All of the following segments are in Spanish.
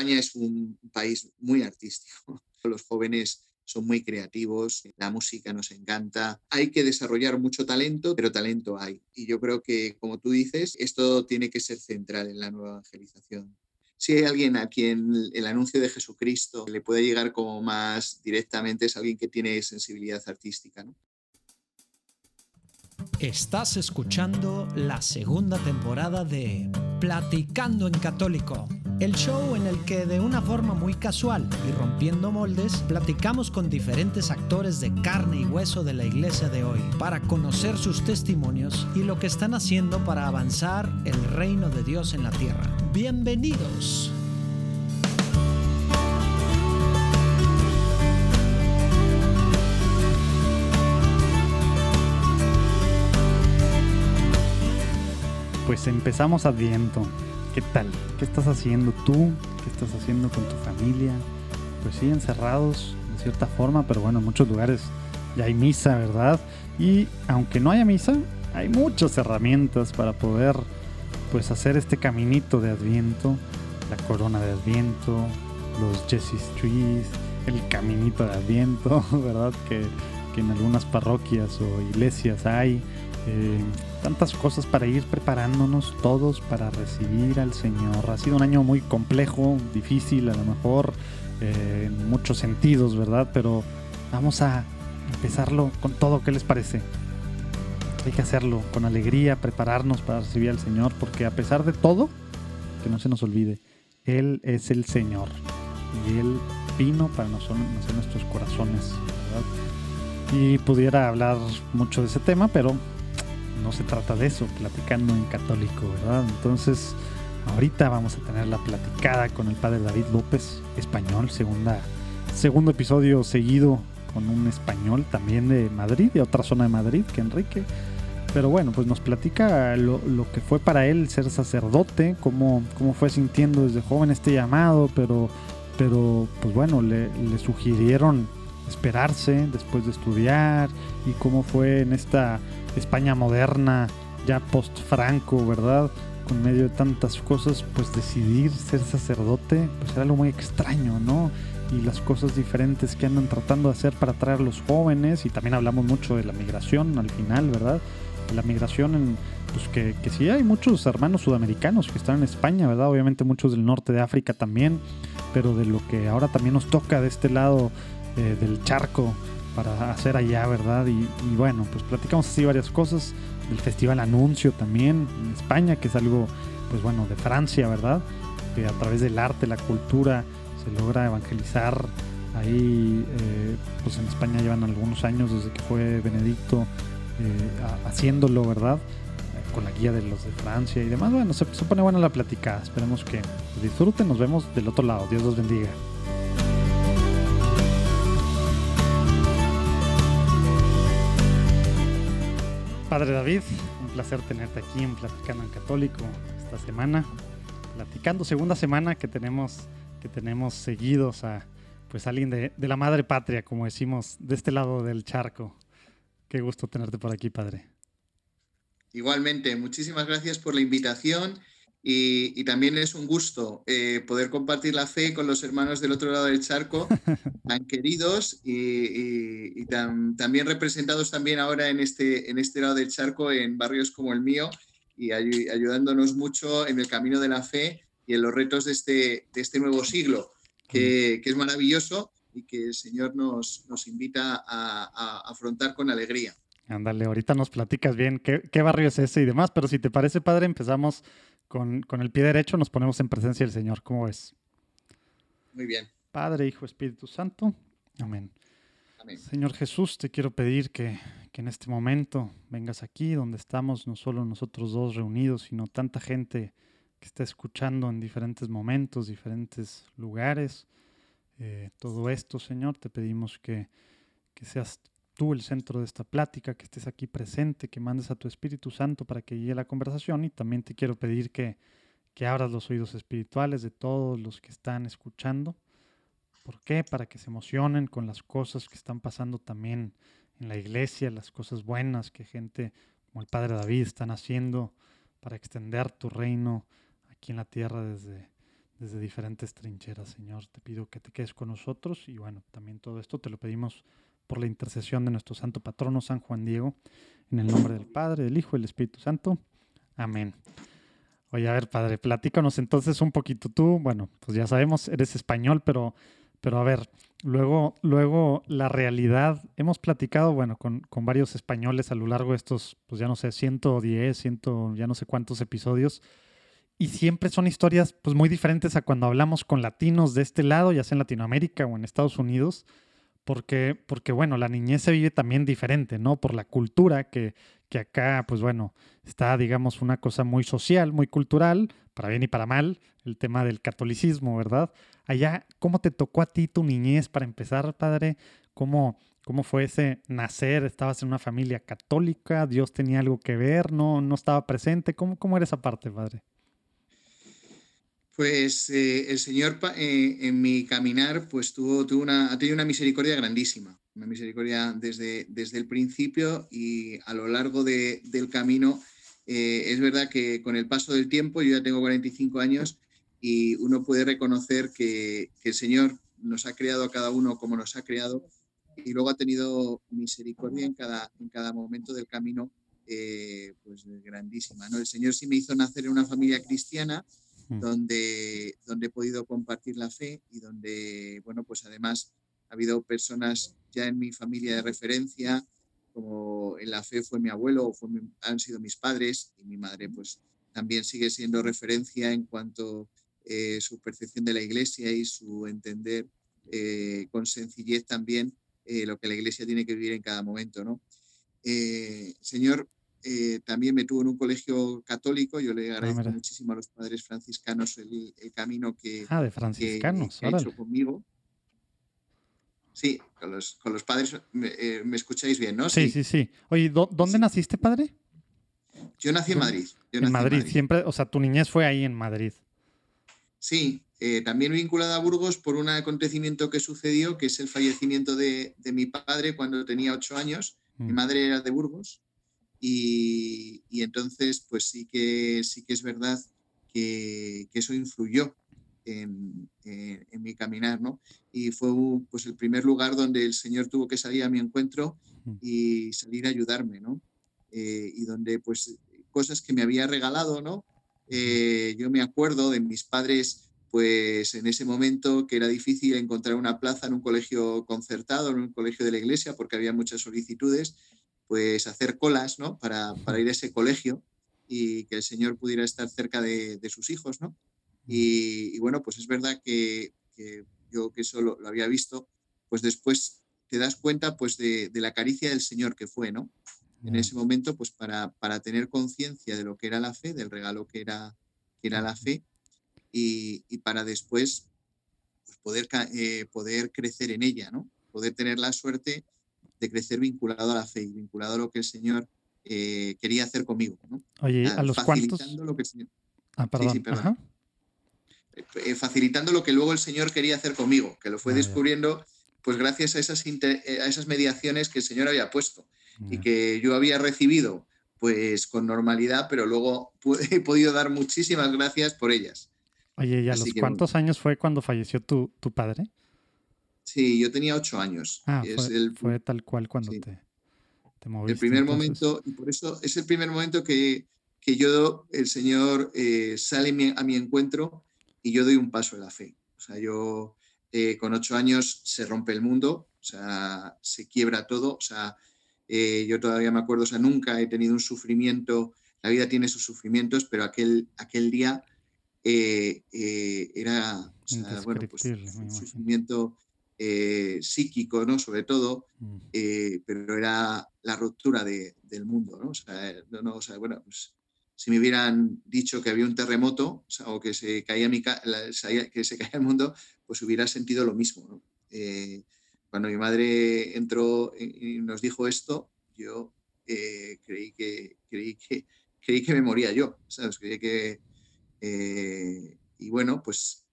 España es un país muy artístico. Los jóvenes son muy creativos, la música nos encanta. Hay que desarrollar mucho talento, pero talento hay. Y yo creo que, como tú dices, esto tiene que ser central en la nueva evangelización. Si hay alguien a quien el anuncio de Jesucristo le puede llegar como más directamente, es alguien que tiene sensibilidad artística. ¿no? Estás escuchando la segunda temporada de Platicando en Católico, el show en el que de una forma muy casual y rompiendo moldes, platicamos con diferentes actores de carne y hueso de la iglesia de hoy para conocer sus testimonios y lo que están haciendo para avanzar el reino de Dios en la tierra. Bienvenidos. Pues empezamos Adviento. ¿Qué tal? ¿Qué estás haciendo tú? ¿Qué estás haciendo con tu familia? Pues sí, encerrados de cierta forma, pero bueno, en muchos lugares ya hay misa, ¿verdad? Y aunque no haya misa, hay muchas herramientas para poder pues hacer este caminito de Adviento, la corona de Adviento, los Jesse's Trees, el caminito de Adviento, ¿verdad? Que, que en algunas parroquias o iglesias hay. Eh, tantas cosas para ir preparándonos todos para recibir al Señor. Ha sido un año muy complejo, difícil a lo mejor, eh, en muchos sentidos, ¿verdad? Pero vamos a empezarlo con todo, ¿qué les parece? Hay que hacerlo con alegría, prepararnos para recibir al Señor, porque a pesar de todo, que no se nos olvide, Él es el Señor y Él vino para nacer nuestros corazones, ¿verdad? Y pudiera hablar mucho de ese tema, pero no se trata de eso, platicando en católico, ¿verdad? Entonces, ahorita vamos a tener la platicada con el padre David López, español, segunda, segundo episodio seguido con un español también de Madrid, de otra zona de Madrid que Enrique. Pero bueno, pues nos platica lo, que fue para él ser sacerdote, cómo, cómo fue sintiendo desde joven este llamado, pero, pero pues bueno, le, le sugirieron esperarse después de estudiar y cómo fue en esta España moderna, ya post-Franco, ¿verdad? Con medio de tantas cosas, pues decidir ser sacerdote, pues era algo muy extraño, ¿no? Y las cosas diferentes que andan tratando de hacer para atraer a los jóvenes, y también hablamos mucho de la migración al final, ¿verdad? la migración en, pues que, sí hay muchos hermanos sudamericanos que están en España, ¿verdad? Obviamente muchos del norte de África también, pero de lo que ahora también nos toca de este lado eh, del charco, para hacer allá, ¿verdad? Y, bueno, pues platicamos así varias cosas. del Festival Anuncio también en España, que es algo, pues bueno, de Francia, ¿verdad? Que a través del arte, la cultura, se logra evangelizar. Ahí, eh, pues en España llevan algunos años desde que fue Benedicto eh, haciéndolo, ¿verdad? Con la guía de los de Francia y demás. Bueno, se, se pone buena la platicada. Esperemos que disfruten. Nos vemos del otro lado. Dios los bendiga. Padre David, un placer tenerte aquí en Platicando en Católico esta semana. Platicando, segunda semana que tenemos, que tenemos seguidos a pues alguien de, de la madre patria, como decimos, de este lado del charco. Qué gusto tenerte por aquí, Padre. Igualmente, muchísimas gracias por la invitación y, también es un gusto eh, poder compartir la fe con los hermanos del otro lado del charco, tan queridos y, también representados también ahora en este, en este lado del charco, en barrios como el mío, y ayudándonos mucho en el camino de la fe y en los retos de este, de este nuevo siglo, que, que, es maravilloso y que el Señor nos, nos invita a, a afrontar con alegría. Ándale, ahorita nos platicas bien qué, qué barrio es ese y demás, pero si te parece, padre, empezamos con, el pie derecho nos ponemos en presencia del Señor. ¿Cómo ves? Muy bien. Padre, Hijo, Espíritu Santo. Amén. Señor Jesús, te quiero pedir que, que, en este momento vengas aquí donde estamos, no solo nosotros dos reunidos, sino tanta gente que está escuchando en diferentes momentos, diferentes lugares. Eh, todo esto, Señor, te pedimos que, que seas tú el centro de esta plática, que estés aquí presente, que mandes a tu Espíritu Santo para que guíe la conversación y también te quiero pedir que, que abras los oídos espirituales de todos los que están escuchando. ¿Por qué? Para que se emocionen con las cosas que están pasando también en la iglesia, las cosas buenas que gente como el Padre David están haciendo para extender tu reino aquí en la tierra desde, desde diferentes trincheras, Señor. Te pido que te quedes con nosotros y bueno, también todo esto te lo pedimos por la intercesión de nuestro santo patrono, San Juan Diego, en el nombre del Padre, del Hijo y del Espíritu Santo. Amén. Oye, a ver, Padre, platícanos entonces un poquito tú. Bueno, pues ya sabemos, eres español, pero, pero a ver, luego, luego la realidad, hemos platicado, bueno, con, con varios españoles a lo largo de estos, pues ya no sé, 110, 100, ya no sé cuántos episodios y siempre son historias pues muy diferentes a cuando hablamos con latinos de este lado, ya sea en Latinoamérica o en Estados Unidos, porque, porque bueno, la niñez se vive también diferente, ¿no? Por la cultura que, que acá, pues bueno, está, digamos, una cosa muy social, muy cultural, para bien y para mal, el tema del catolicismo, ¿verdad? Allá, ¿cómo te tocó a ti tu niñez para empezar, padre? ¿Cómo, cómo fue ese nacer? ¿Estabas en una familia católica? ¿Dios tenía algo que ver? ¿No, no estaba presente? ¿Cómo, cómo era esa parte, padre? Pues eh, el Señor eh, en mi caminar pues tuvo, tuvo una, ha tenido una misericordia grandísima, una misericordia desde, desde el principio y a lo largo del camino. Eh, es verdad que con el paso del tiempo, yo ya tengo 45 años y uno puede reconocer que, el Señor nos ha creado a cada uno como nos ha creado y luego ha tenido misericordia en cada, en cada momento del camino, pues grandísima. ¿no? El Señor sí me hizo nacer en una familia cristiana, donde, donde he podido compartir la fe y donde, bueno, pues además ha habido personas ya en mi familia de referencia, como en la fe fue mi abuelo o han sido mis padres y mi madre pues también sigue siendo referencia en cuanto a eh, su percepción de la iglesia y su entender eh, con sencillez también eh, lo que la iglesia tiene que vivir en cada momento, ¿no? señor, eh, también me tuvo en un colegio católico. Yo le ah, agradezco muchísimo a los padres franciscanos el, camino que, ah, de franciscanos, ha hecho conmigo. Sí, con los, con los padres eh, me, escucháis bien, ¿no? Sí, sí, sí. Oye, ¿dónde naciste, padre? Yo nací en Madrid. en, Madrid, siempre, o sea, tu niñez fue ahí en Madrid. Sí, eh, también vinculada a Burgos por un acontecimiento que sucedió, que es el fallecimiento de, de mi padre cuando tenía ocho años. Mi mm. madre era de Burgos y, entonces, pues sí que, sí que es verdad que, eso influyó en, mi caminar, ¿no? Y fue pues el primer lugar donde el Señor tuvo que salir a mi encuentro y salir a ayudarme, ¿no? Eh, y donde pues cosas que me había regalado, ¿no? Eh, yo me acuerdo de mis padres, pues en ese momento que era difícil encontrar una plaza en un colegio concertado, en un colegio de la iglesia, porque había muchas solicitudes, pues hacer colas, ¿no? Para, ir a ese colegio y que el Señor pudiera estar cerca de, sus hijos, ¿no? Y, bueno, pues es verdad que, yo que eso lo, había visto, pues después te das cuenta pues de, la caricia del Señor que fue, ¿no? En ese momento, pues para, para tener conciencia de lo que era la fe, del regalo que era, que era la fe, y, para después pues poder, eh, poder crecer en ella, ¿no? Poder tener la suerte de crecer vinculado a la fe y vinculado a lo que el Señor eh, quería hacer conmigo. ¿no? Oye, ¿a los cuantos? Lo que Ah, perdón. Eh, eh, facilitando lo que luego el Señor quería hacer conmigo, que lo fue ah, descubriendo pues gracias a esas, a esas mediaciones que el Señor había puesto y que yo había recibido pues con normalidad, pero luego he podido dar muchísimas gracias por ellas. Oye, ¿y a los cuántos años fue cuando falleció tu, tu padre? Sí, yo tenía ocho años. Ah, fue, tal cual cuando te, te, moviste. El primer momento, y por eso es el primer momento que, que yo, el Señor eh, sale a mi encuentro y yo doy un paso en la fe. O sea, yo eh, con ocho años se rompe el mundo, o sea, se quiebra todo. O sea, eh, yo todavía me acuerdo, o sea, nunca he tenido un sufrimiento, la vida tiene sus sufrimientos, pero aquel, aquel día era, o sea, bueno, pues un sufrimiento eh, psíquico, ¿no? Sobre todo, mm. eh, pero era la ruptura del mundo, ¿no? O sea, bueno, pues, si me hubieran dicho que había un terremoto o, que, se caía mi que se caía el mundo, pues hubiera sentido lo mismo, eh, cuando mi madre entró y nos dijo esto, yo creí, que, creí, que, creí que me moría yo, ¿sabes? Creí que... y bueno, pues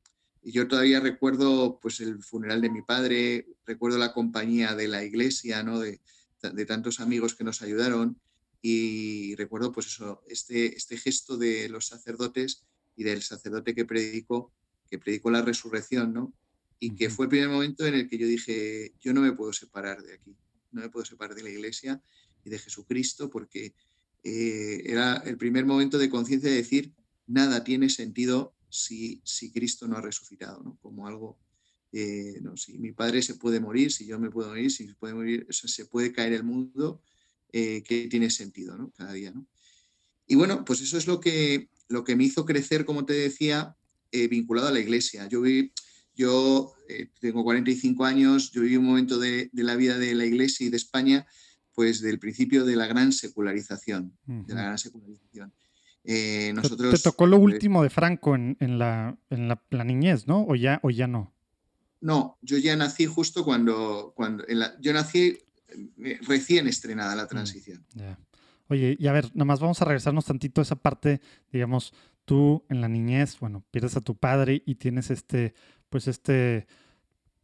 y yo todavía recuerdo pues, el funeral de mi padre, recuerdo la compañía de la iglesia, ¿no? de, de tantos amigos que nos ayudaron y recuerdo pues eso, este, este gesto de los sacerdotes y del sacerdote que predicó que predicó la resurrección, ¿no? Y que fue el primer momento en el que yo dije, yo no me puedo separar de aquí, no me puedo separar de la iglesia y de Jesucristo, porque eh, era el primer momento de conciencia de decir, nada tiene sentido si, si Cristo no ha resucitado, ¿no? Como algo, eh, no, si mi padre se puede morir, si yo me puedo morir, si se puede morir, se puede caer el mundo, eh, que tiene sentido, ¿no? Cada día, ¿no? Y bueno, pues eso es lo que, lo que me hizo crecer, como te decía, vinculado a la iglesia. Yo vi, yo tengo 45 años, yo viví un momento de, de, la vida de la iglesia y de España pues del principio de la gran secularización, de la gran secularización. Eh, nosotros, te, tocó lo último de Franco en, la, en la, niñez, ¿no? ¿O ya, ¿O ya no? No, yo ya nací justo cuando, cuando yo nací eh, recién estrenada la mm, transición. Oye, y a ver, nada más vamos a regresarnos tantito a esa parte, digamos, tú en la niñez, bueno, pierdes a tu padre y tienes este, pues este,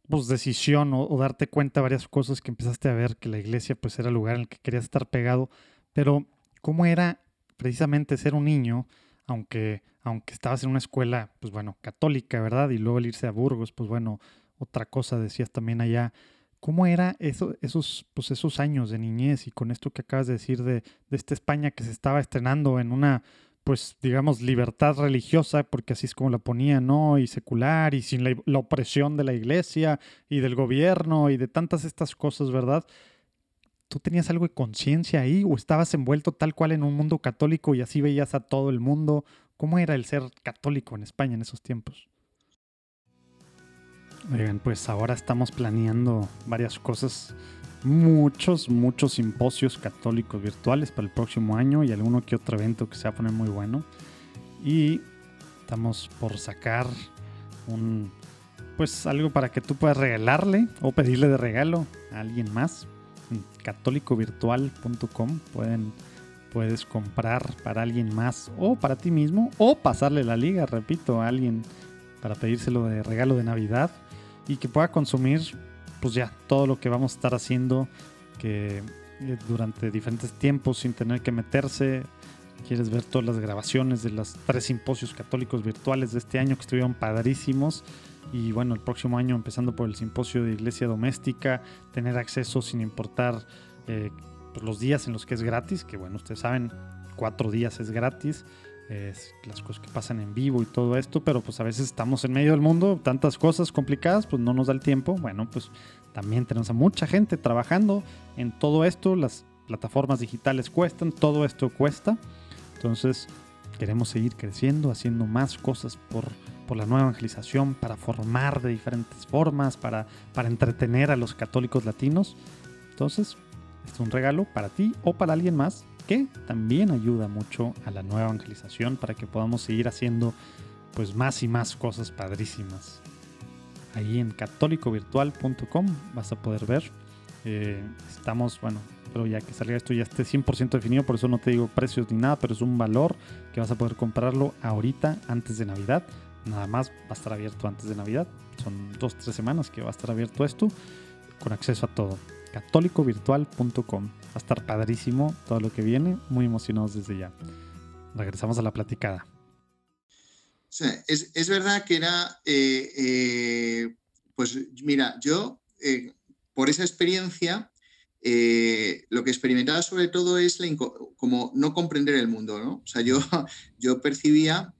pues, decisión o, darte cuenta de varias cosas que empezaste a ver que la iglesia pues era el lugar en el que querías estar pegado, pero ¿cómo era precisamente ser un niño, aunque, aunque estabas en una escuela, pues bueno, católica, ¿verdad? Y luego el irse a Burgos, pues bueno, otra cosa decías también allá. ¿Cómo era eso, esos, pues esos años de niñez y con esto que acabas de decir de, de esta España que se estaba estrenando en una pues digamos, libertad religiosa, porque así es como la ponía, ¿no? Y secular, y sin la, opresión de la iglesia y del gobierno y de tantas estas cosas, ¿verdad? ¿Tú tenías algo de conciencia ahí o estabas envuelto tal cual en un mundo católico y así veías a todo el mundo? ¿Cómo era el ser católico en España en esos tiempos? Oigan, pues ahora estamos planeando varias cosas muchos, muchos simposios católicos virtuales para el próximo año y alguno que otro evento que se va a poner muy bueno. Y estamos por sacar un, pues algo para que tú puedas regalarle o pedirle de regalo a alguien más. Católicovirtual.com pueden, puedes comprar para alguien más o para ti mismo o pasarle la liga, repito, a alguien para pedírselo de regalo de Navidad y que pueda consumir pues ya todo lo que vamos a estar haciendo que eh, durante diferentes tiempos sin tener que meterse. Quieres ver todas las grabaciones de los tres simposios católicos virtuales de este año que estuvieron padrísimos. Y bueno, el próximo año empezando por el simposio de iglesia doméstica, tener acceso sin importar eh, pues, los días en los que es gratis, que bueno, ustedes saben, cuatro días es gratis las cosas que pasan en vivo y todo esto, pero pues a veces estamos en medio del mundo, tantas cosas complicadas, pues no nos da el tiempo. Bueno, pues también tenemos a mucha gente trabajando en todo esto, las plataformas digitales cuestan, todo esto cuesta. Entonces queremos seguir creciendo, haciendo más cosas por, por la nueva evangelización, para formar de diferentes formas, para, para entretener a los católicos latinos. Entonces, este es un regalo para ti o para alguien más que también ayuda mucho a la nueva evangelización para que podamos seguir haciendo pues más y más cosas padrísimas. Ahí en católicovirtual.com vas a poder ver. Eh, estamos, bueno, pero ya que salga esto ya esté 100% definido, por eso no te digo precios ni nada, pero es un valor que vas a poder comprarlo ahorita antes de Navidad. Nada más va a estar abierto antes de Navidad. Son dos, tres semanas que va a estar abierto esto con acceso a todo católicovirtual.com. Va a estar padrísimo todo lo que viene, muy emocionados desde ya. Regresamos a la platicada. es, verdad que era, eh, eh, pues mira, yo eh, por esa experiencia, lo que experimentaba sobre todo es como no comprender el mundo, ¿no? O sea, yo, yo percibía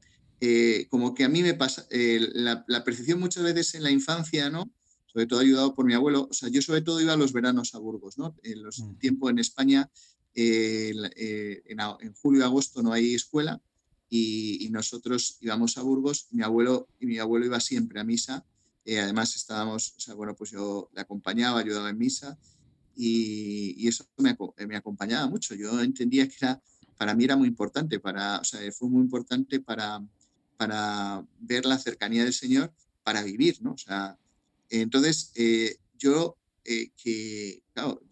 como que a mí me pasa, la, la, percepción muchas veces en la infancia, ¿no? sobre todo ayudado por mi abuelo. O sea, yo sobre todo iba a los veranos a Burgos, ¿no? En los mm. tiempos en España, eh, eh, en, julio y agosto no hay escuela y, nosotros íbamos a Burgos. Mi abuelo y mi abuelo iba siempre a misa. Eh, además estábamos, o sea, bueno, pues yo le acompañaba, ayudaba en misa y, eso me, me, acompañaba mucho. Yo entendía que era, para mí era muy importante, para, o sea, fue muy importante para, para ver la cercanía del Señor, para vivir, ¿no? O sea, entonces, eh, yo, eh, que,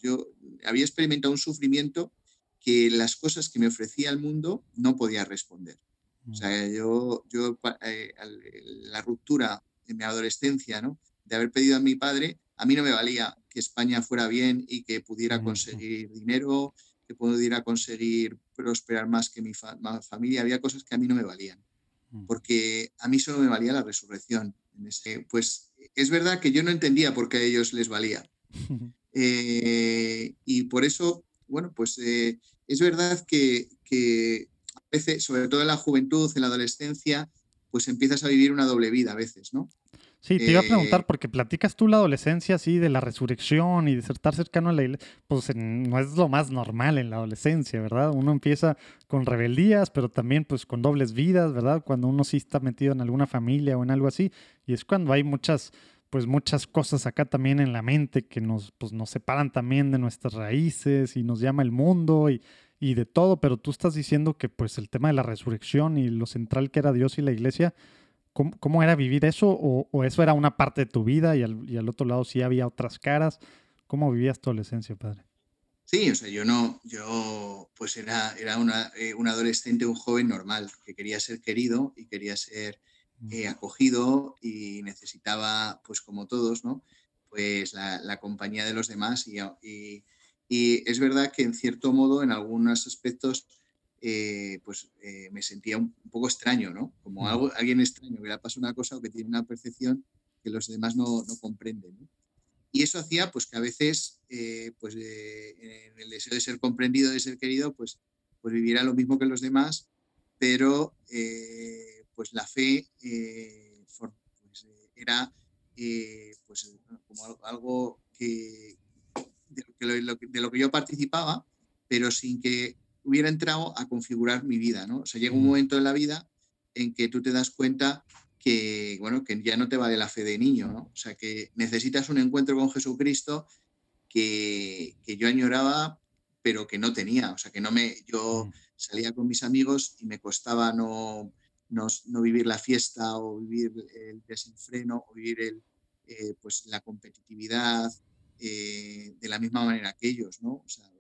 yo había experimentado un sufrimiento que las cosas que me ofrecía el mundo no podía responder. O sea, mm. yo, yo eh, la ruptura en mi adolescencia, ¿no? De haber pedido a mi padre, a mí no me valía que España fuera bien y que pudiera conseguir dinero, que pudiera conseguir prosperar más que mi familia. Había cosas que a mí no me valían. Mm. porque a mí solo me valía la resurrección. pues es verdad que yo no entendía por qué a ellos les valía. Eh, y por eso, bueno, pues eh, es verdad que, que, a veces, sobre todo en la juventud, en la adolescencia, pues empiezas a vivir una doble vida a veces, ¿no? Sí, te iba a preguntar, eh, porque platicas tú la adolescencia así de la resurrección y de estar cercano a la iglesia, pues no es lo más normal en la adolescencia, ¿verdad? Uno empieza con rebeldías, pero también pues con dobles vidas, ¿verdad? Cuando uno sí está metido en alguna familia o en algo así, y es cuando hay muchas, pues muchas cosas acá también en la mente que nos, pues, nos separan también de nuestras raíces y nos llama el mundo y, y de todo, pero tú estás diciendo que pues el tema de la resurrección y lo central que era Dios y la iglesia, ¿Cómo, era vivir eso? O, eso era una parte de tu vida y al, otro lado sí había otras caras? ¿Cómo vivías tu adolescencia, padre? Sí, o sea, yo no, yo pues era, era una, eh, un adolescente, un joven normal, que quería ser querido y quería ser eh, acogido y necesitaba, pues como todos, ¿no? Pues la, compañía de los demás y, y, es verdad que en cierto modo, en algunos aspectos, eh, pues eh, me sentía un, poco extraño, ¿no? Como algo, alguien extraño que le pasa una cosa o que tiene una percepción que los demás no, no comprenden. Y eso hacía pues que a veces, eh, pues en el deseo de ser comprendido, de ser querido, pues, pues viviera lo mismo que los demás, pero pues la fe pues, era pues como algo que de, lo que, de lo que yo participaba, pero sin que hubiera entrado a configurar mi vida, ¿no? O sea, llega un momento en la vida en que tú te das cuenta que, bueno, que ya no te vale la fe de niño, ¿no? O sea, que necesitas un encuentro con Jesucristo que, yo añoraba, pero que no tenía. O sea, que no me, yo salía con mis amigos y me costaba no, no, vivir la fiesta o vivir el desenfreno o vivir el, eh, pues la competitividad eh, de la misma manera que ellos, ¿no? O sea,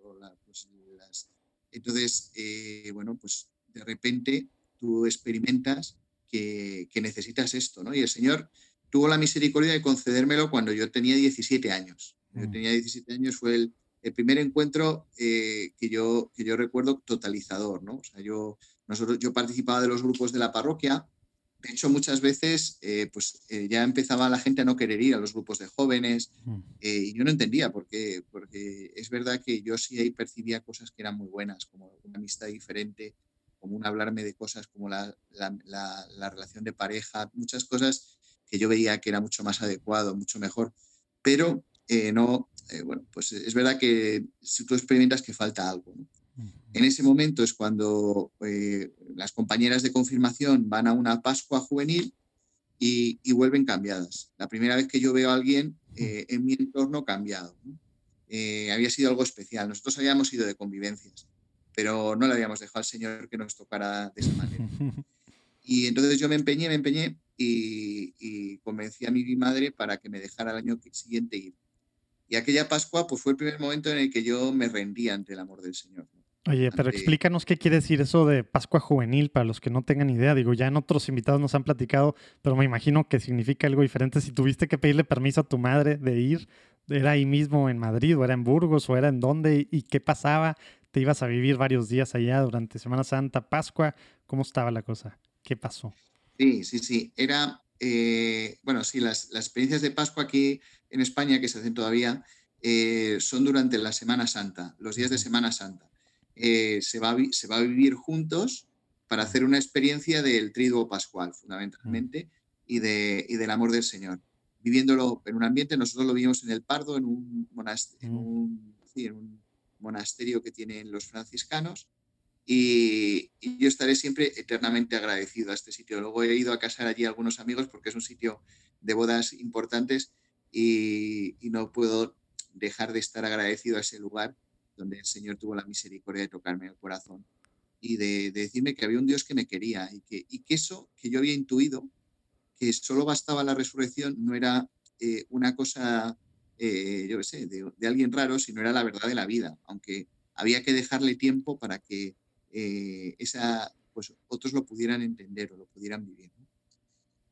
entonces, eh, bueno, pues de repente tú experimentas que, necesitas esto, ¿no? Y el Señor tuvo la misericordia de concedérmelo cuando yo tenía 17 años. Yo mm. tenía 17 años, fue el, primer encuentro eh, que, yo, que yo recuerdo totalizador, ¿no? O sea, yo, nosotros, yo participaba de los grupos de la parroquia, de hecho, muchas veces eh, pues, eh, ya empezaba la gente a no querer ir a los grupos de jóvenes mm. eh, y yo no entendía por qué, porque es verdad que yo sí ahí percibía cosas que eran muy buenas, como una amistad diferente, como un hablarme de cosas como la, la, relación de pareja, muchas cosas que yo veía que era mucho más adecuado, mucho mejor, pero no, bueno, pues es verdad que si tú experimentas que falta algo. ¿no? En ese momento es cuando eh, las compañeras de confirmación van a una Pascua juvenil y, vuelven cambiadas. La primera vez que yo veo a alguien eh, en mi entorno cambiado. Eh, había sido algo especial. Nosotros habíamos ido de convivencias, pero no le habíamos dejado al Señor que nos tocara de esa manera. Y entonces yo me empeñé, me empeñé y, y convencí a mi madre para que me dejara el año siguiente ir. Y aquella Pascua pues, fue el primer momento en el que yo me rendí ante el amor del Señor. Oye, pero explícanos qué quiere decir eso de Pascua Juvenil para los que no tengan idea. Digo, ya en otros invitados nos han platicado, pero me imagino que significa algo diferente. Si tuviste que pedirle permiso a tu madre de ir, ¿era ahí mismo en Madrid o era en Burgos o era en dónde? ¿Y qué pasaba? ¿Te ibas a vivir varios días allá durante Semana Santa, Pascua? ¿Cómo estaba la cosa? ¿Qué pasó? Sí, sí, sí. Era, eh, bueno, sí, las, las experiencias de Pascua aquí en España que se hacen todavía eh, son durante la Semana Santa, los días de Semana Santa. Eh, se, va a, se va a vivir juntos para hacer una experiencia del triduo pascual, fundamentalmente, y, de, y del amor del Señor. Viviéndolo en un ambiente, nosotros lo vivimos en el Pardo, en un, monasterio, un, monasterio que tienen los franciscanos, y, yo estaré siempre eternamente agradecido a este sitio. Luego he ido a casar allí a algunos amigos porque es un sitio de bodas importantes y, y, no puedo dejar de estar agradecido a ese lugar donde el Señor tuvo la misericordia de tocarme el corazón y de, decirme que había un Dios que me quería y que, y que eso que yo había intuido, que solo bastaba la resurrección, no era eh, una cosa, eh, yo qué sé, de, alguien raro, sino era la verdad de la vida, aunque había que dejarle tiempo para que eh, esa, pues, otros lo pudieran entender o lo pudieran vivir.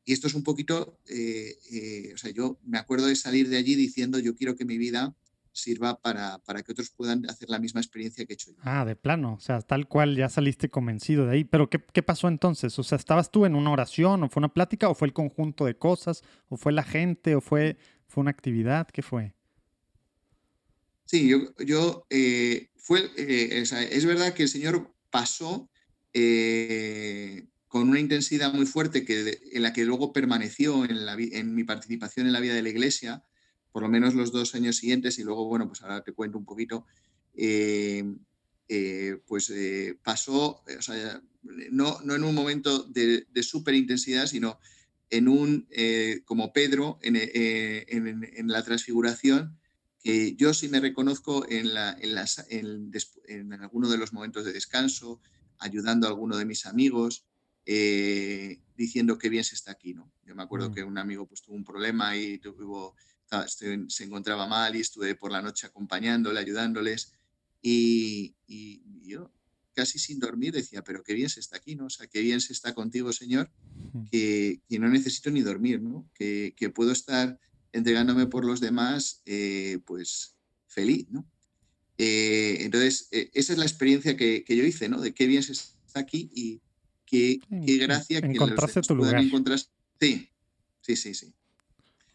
Y esto es un poquito, o sea, yo me acuerdo de salir de allí diciendo, yo quiero que mi vida sirva para, para, que otros puedan hacer la misma experiencia que he hecho yo. Ah, de plano, o sea, tal cual ya saliste convencido de ahí. Pero ¿qué, ¿qué, pasó entonces? O sea, ¿estabas tú en una oración o fue una plática o fue el conjunto de cosas o fue la gente o fue, fue una actividad? ¿Qué fue? Sí, yo, yo eh, fue, eh, es verdad que el Señor pasó eh, con una intensidad muy fuerte que, en la que luego permaneció en, la, en mi participación en la vida de la iglesia, por lo menos los dos años siguientes, y luego, bueno, pues ahora te cuento un poquito, pues pasó, o sea, no, no, en un momento de, de súper intensidad, sino en un, como Pedro, en, en, en la transfiguración, que yo sí me reconozco en, la, en, las, en, en, alguno de los momentos de descanso, ayudando a alguno de mis amigos, eh, diciendo qué bien se está aquí. ¿no? Yo me acuerdo mm. que un amigo pues, tuvo un problema y tuvo, se encontraba mal y estuve por la noche acompañándole, ayudándoles. Y, y, yo casi sin dormir decía, pero qué bien se está aquí, ¿no? O sea, qué bien se está contigo, Señor, que, que no necesito ni dormir, ¿no? Que, que puedo estar entregándome por los demás, eh, pues feliz, ¿no? Eh, entonces, eh, esa es la experiencia que, yo hice, ¿no? De qué bien se está aquí y qué, qué gracia que encontraste tu lugar. Sí, sí, sí, sí.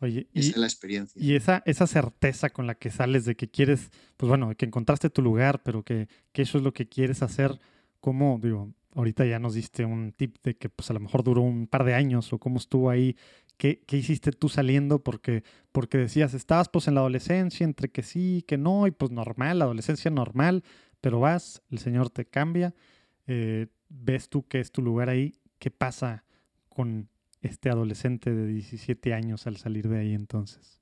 Oye, esa es la experiencia. Y esa, esa certeza con la que sales de que quieres, pues bueno, que encontraste tu lugar, pero que, que eso es lo que quieres hacer, ¿cómo, digo, ahorita ya nos diste un tip de que pues a lo mejor duró un par de años o cómo estuvo ahí ¿Qué, hiciste tú saliendo? Porque, porque decías, estabas pues en la adolescencia, entre que sí, que no, y pues normal, la adolescencia normal, pero vas, el Señor te cambia, eh, ves tú que es tu lugar ahí, ¿qué pasa con este adolescente de 17 años al salir de ahí entonces?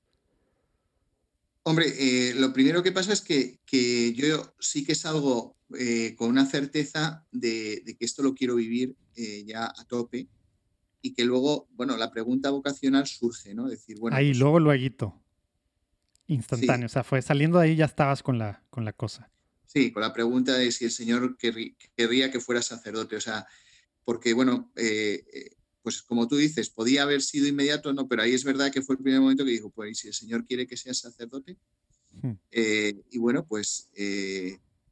Hombre, eh, lo primero que pasa es que, que yo sí que salgo eh, con una certeza de, de, que esto lo quiero vivir ya a tope y que luego, bueno, la pregunta vocacional surge, ¿no? Decir, bueno. Ahí, pues luego, luego, instantáneo. O sea, fue saliendo de ahí ya estabas con la, con la cosa. Sí, con la pregunta de si el Señor querría que fuera sacerdote. O sea, porque, bueno, eh, eh, pues como tú dices, podía haber sido inmediato, no, pero ahí es verdad que fue el primer momento que dijo, pues, si el Señor quiere que sea sacerdote? Hmm. Eh, y bueno, pues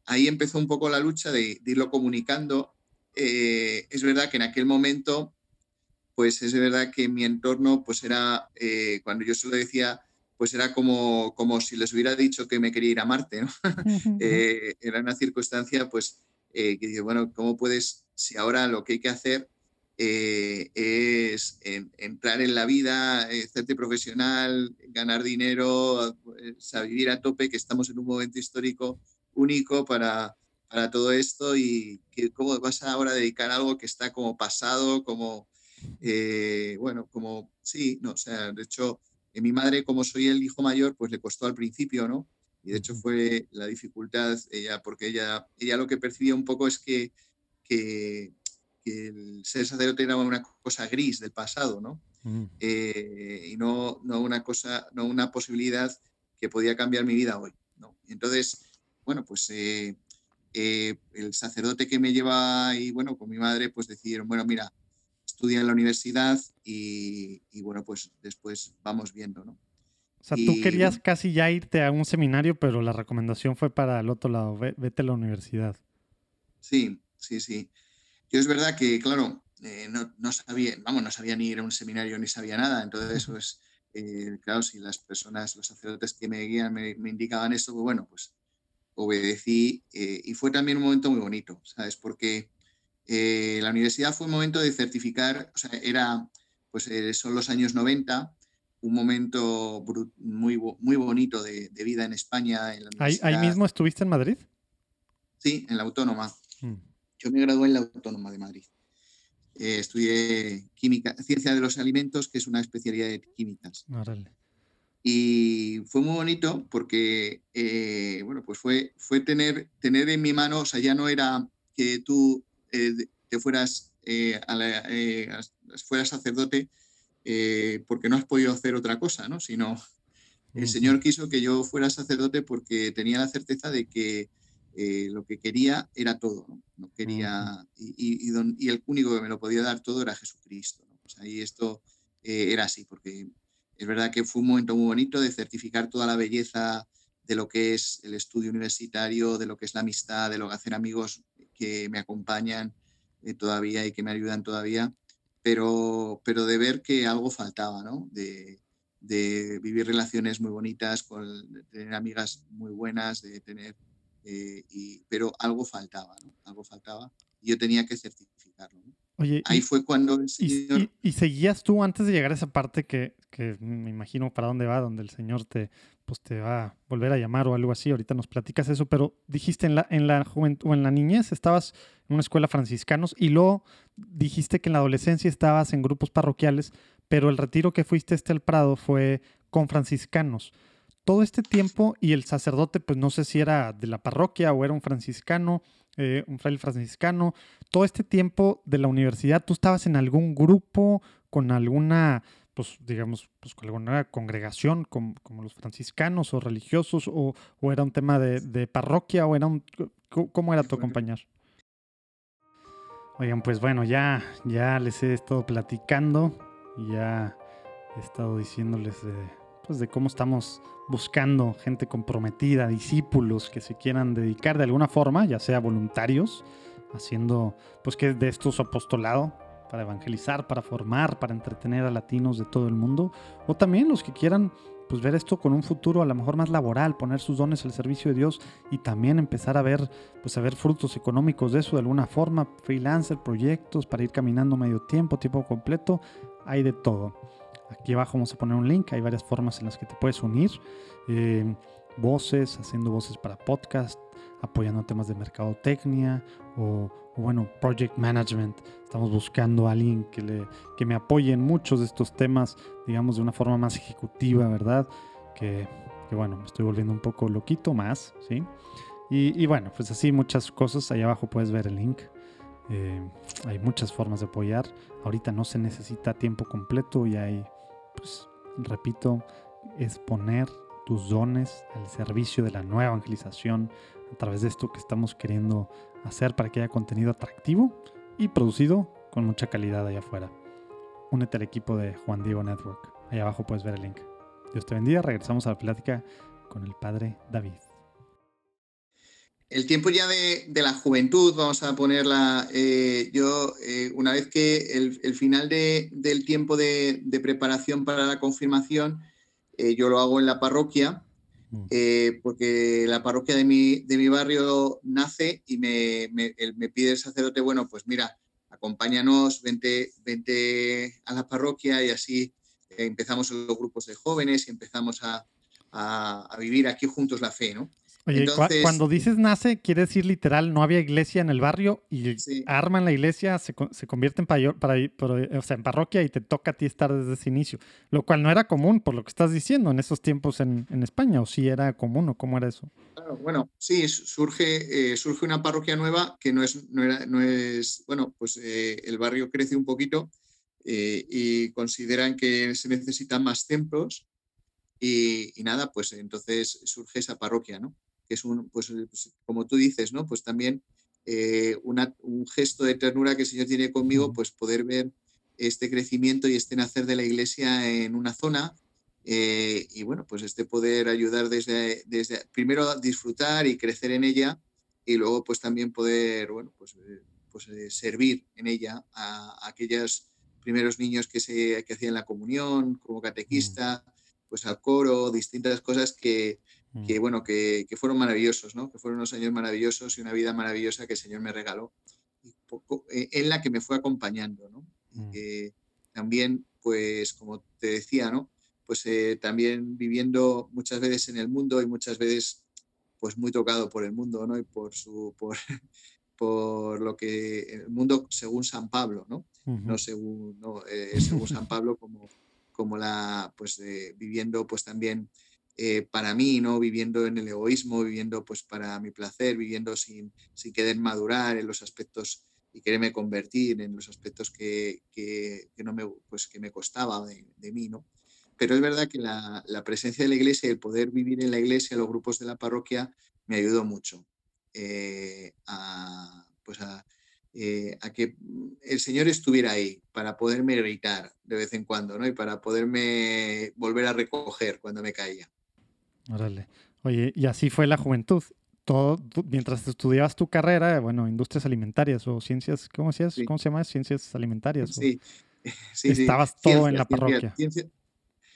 ahí empezó un poco la lucha de, de irlo comunicando. es verdad que en aquel momento pues es verdad que mi entorno, pues era, eh, cuando yo se lo decía, pues era como, como si les hubiera dicho que me quería ir a Marte, ¿no? Eh, era una circunstancia, pues, eh, que dice, bueno, ¿cómo puedes, si ahora lo que hay que hacer es entrar en la vida, hacerte profesional, ganar dinero, pues, a vivir a tope, que estamos en un momento histórico único para, para todo esto y que cómo vas ahora a dedicar algo que está como pasado, como eh, bueno, como sí, no, o sea, de hecho, en mi madre, como soy el hijo mayor, pues le costó al principio, ¿no? Y de hecho fue la dificultad, ella, porque ella, ella lo que percibía un poco es que, que, el ser sacerdote era una cosa gris del pasado, ¿no? Eh, y no, no, una cosa, no una posibilidad que podía cambiar mi vida hoy, ¿no? Entonces, bueno, pues eh, el sacerdote que me lleva y bueno, con mi madre, pues decidieron, bueno, mira, estudia en la universidad y, bueno, pues después vamos viendo, ¿no? O sea, tú querías casi ya irte a un seminario, pero la recomendación fue para el otro lado, vete a la universidad. Sí, sí, sí. Yo es verdad que, claro, eh, no, sabía, vamos, no sabía ni ir a un seminario ni sabía nada, entonces, pues, eh, claro, si las personas, los sacerdotes que me guían me, indicaban esto, pues bueno, pues obedecí eh, y fue también un momento muy bonito, ¿sabes? Porque eh, la universidad fue un momento de certificar, o sea, era, pues son los años 90, un momento muy, muy bonito de, vida en España. En la ¿Ahí, ¿Ahí, mismo estuviste en Madrid? Sí, en la Autónoma. Mm. Yo me gradué en la Autónoma de Madrid. Eh, estudié química, ciencia de los alimentos, que es una especialidad de químicas. Y fue muy bonito porque, bueno, pues fue, fue tener, tener en mi mano, o sea, ya no era que tú eh, te fueras, eh, eh, fueras sacerdote porque no has podido hacer otra cosa, ¿no? Sino el Señor quiso que yo fuera sacerdote porque tenía la certeza de que lo que quería era todo, ¿no? quería, y, y, el único que me lo podía dar todo era Jesucristo. y esto era así, porque es verdad que fue un momento muy bonito de certificar toda la belleza de lo que es el estudio universitario, de lo que es la amistad, de lo que hacen amigos que me acompañan eh, todavía y que me ayudan todavía, pero, pero de ver que algo faltaba, ¿no? De, de vivir relaciones muy bonitas, con, de tener amigas muy buenas, de tener... Eh, y, pero algo faltaba, ¿no? Algo faltaba y yo tenía que certificarlo. ¿no? Oye, Ahí y, fue cuando el y- señor... y- y seguías tú antes de llegar a esa parte que, que me imagino para dónde va, donde el Señor te, pues te va a volver a llamar o algo así. Ahorita nos platicas eso, pero dijiste en la, en la juventud o en la niñez estabas en una escuela franciscanos y luego dijiste que en la adolescencia estabas en grupos parroquiales, pero el retiro que fuiste este al Prado fue con franciscanos. Todo este tiempo y el sacerdote, pues no sé si era de la parroquia o era un franciscano, eh, un fraile franciscano, todo este tiempo de la universidad, ¿tú estabas en algún grupo, con alguna, pues digamos, pues con alguna congregación como, los franciscanos o religiosos, o, era un tema de, parroquia, o era un, ¿cómo era tu acompañar? Oigan, pues bueno, ya, ya les he estado platicando ya he estado diciéndoles de, pues de cómo estamos buscando gente comprometida, discípulos que se quieran dedicar de alguna forma, ya sea voluntarios, haciendo pues que de esto su apostolado para evangelizar, para formar, para entretener a latinos de todo el mundo, o también los que quieran pues ver esto con un futuro a lo mejor más laboral, poner sus dones al servicio de Dios y también empezar a ver pues a ver frutos económicos de eso de alguna forma, freelancer, proyectos para ir caminando medio tiempo, tiempo completo, hay de todo. Aquí abajo vamos a poner un link, hay varias formas en las que te puedes unir. eh, voces, haciendo voces para podcast, apoyando temas de mercadotecnia o, o, bueno, project management. Estamos buscando a alguien que, le, que me apoye en muchos de estos temas, digamos, de una forma más ejecutiva, ¿verdad? Que, bueno, me estoy volviendo un poco loquito más, ¿sí? Y, y bueno, pues así muchas cosas. Ahí abajo puedes ver el link. Eh, hay muchas formas de apoyar. Ahorita no se necesita tiempo completo y hay, pues, repito, es poner tus dones al servicio de la nueva evangelización a través de esto que estamos queriendo hacer para que haya contenido atractivo y producido con mucha calidad allá afuera. Únete al equipo de Juan Diego Network. Ahí abajo puedes ver el link. Dios te bendiga. Regresamos a la plática con el padre David. El tiempo ya de, de la juventud, vamos a ponerla, eh, yo eh, una vez que el, el final de, del tiempo de, de, preparación para la confirmación, eh, yo lo hago en la parroquia, Mm. porque la parroquia de mi, de mi barrio nace y me, me, el, me, pide el sacerdote, bueno, pues mira, acompáñanos, vente, vente a la parroquia y así empezamos los grupos de jóvenes y empezamos a, a, a vivir aquí juntos la fe, ¿no? Oye, Entonces, cuando dices nace, quiere decir literal, no había iglesia en el barrio y sí. arman la iglesia, se, se convierte en, payor, para, para, o sea, en parroquia y te toca a ti estar desde ese inicio. Lo cual no era común, por lo que estás diciendo, en esos tiempos en, en España, o sí era común, o cómo era eso. Claro, bueno, sí, surge, eh, surge una parroquia nueva que no es, no era, no es bueno, pues eh, el barrio crece un poquito eh, y consideran que se necesitan más templos. Y, y nada, pues entonces surge esa parroquia, ¿no? Que es un, pues, pues, como tú dices, ¿no? Pues también eh, una, un gesto de ternura que el Señor tiene conmigo, pues poder ver este crecimiento y este nacer de la iglesia en una zona eh, y bueno, pues este poder ayudar desde, desde, primero a disfrutar y crecer en ella y luego pues también poder, bueno, pues, pues eh, servir en ella a, a, aquellos primeros niños que, se, que hacían la comunión como catequista, pues al coro, distintas cosas que, que bueno, que, que, fueron maravillosos, ¿no? Que fueron unos años maravillosos y una vida maravillosa que el Señor me regaló, y poco, eh, en la que me fue acompañando, ¿no? Y que también, pues, como te decía, ¿no? Pues eh, también viviendo muchas veces en el mundo y muchas veces, pues, muy tocado por el mundo, ¿no? Y por su, por, por lo que el mundo según San Pablo, ¿no? Uh -huh. No según, no, eh, según San Pablo como, como la, pues, viviendo, pues, también eh, para mí, ¿no? Viviendo en el egoísmo, viviendo pues para mi placer, viviendo sin, sin querer madurar en los aspectos y quererme convertir en los aspectos que, que, no me, pues, que me costaba de, mí, ¿no? Pero es verdad que la, la, presencia de la iglesia, el poder vivir en la iglesia, los grupos de la parroquia, me ayudó mucho eh, a, pues a, eh, a, que el Señor estuviera ahí para poderme gritar de vez en cuando, ¿no? Y para poderme volver a recoger cuando me caía. Órale. Oye, y así fue la juventud. Todo, mientras estudiabas tu carrera, bueno, industrias alimentarias o ciencias, ¿cómo, decías? ¿Cómo se llama? Ciencias alimentarias. Sí, sí, Estabas todo en la parroquia.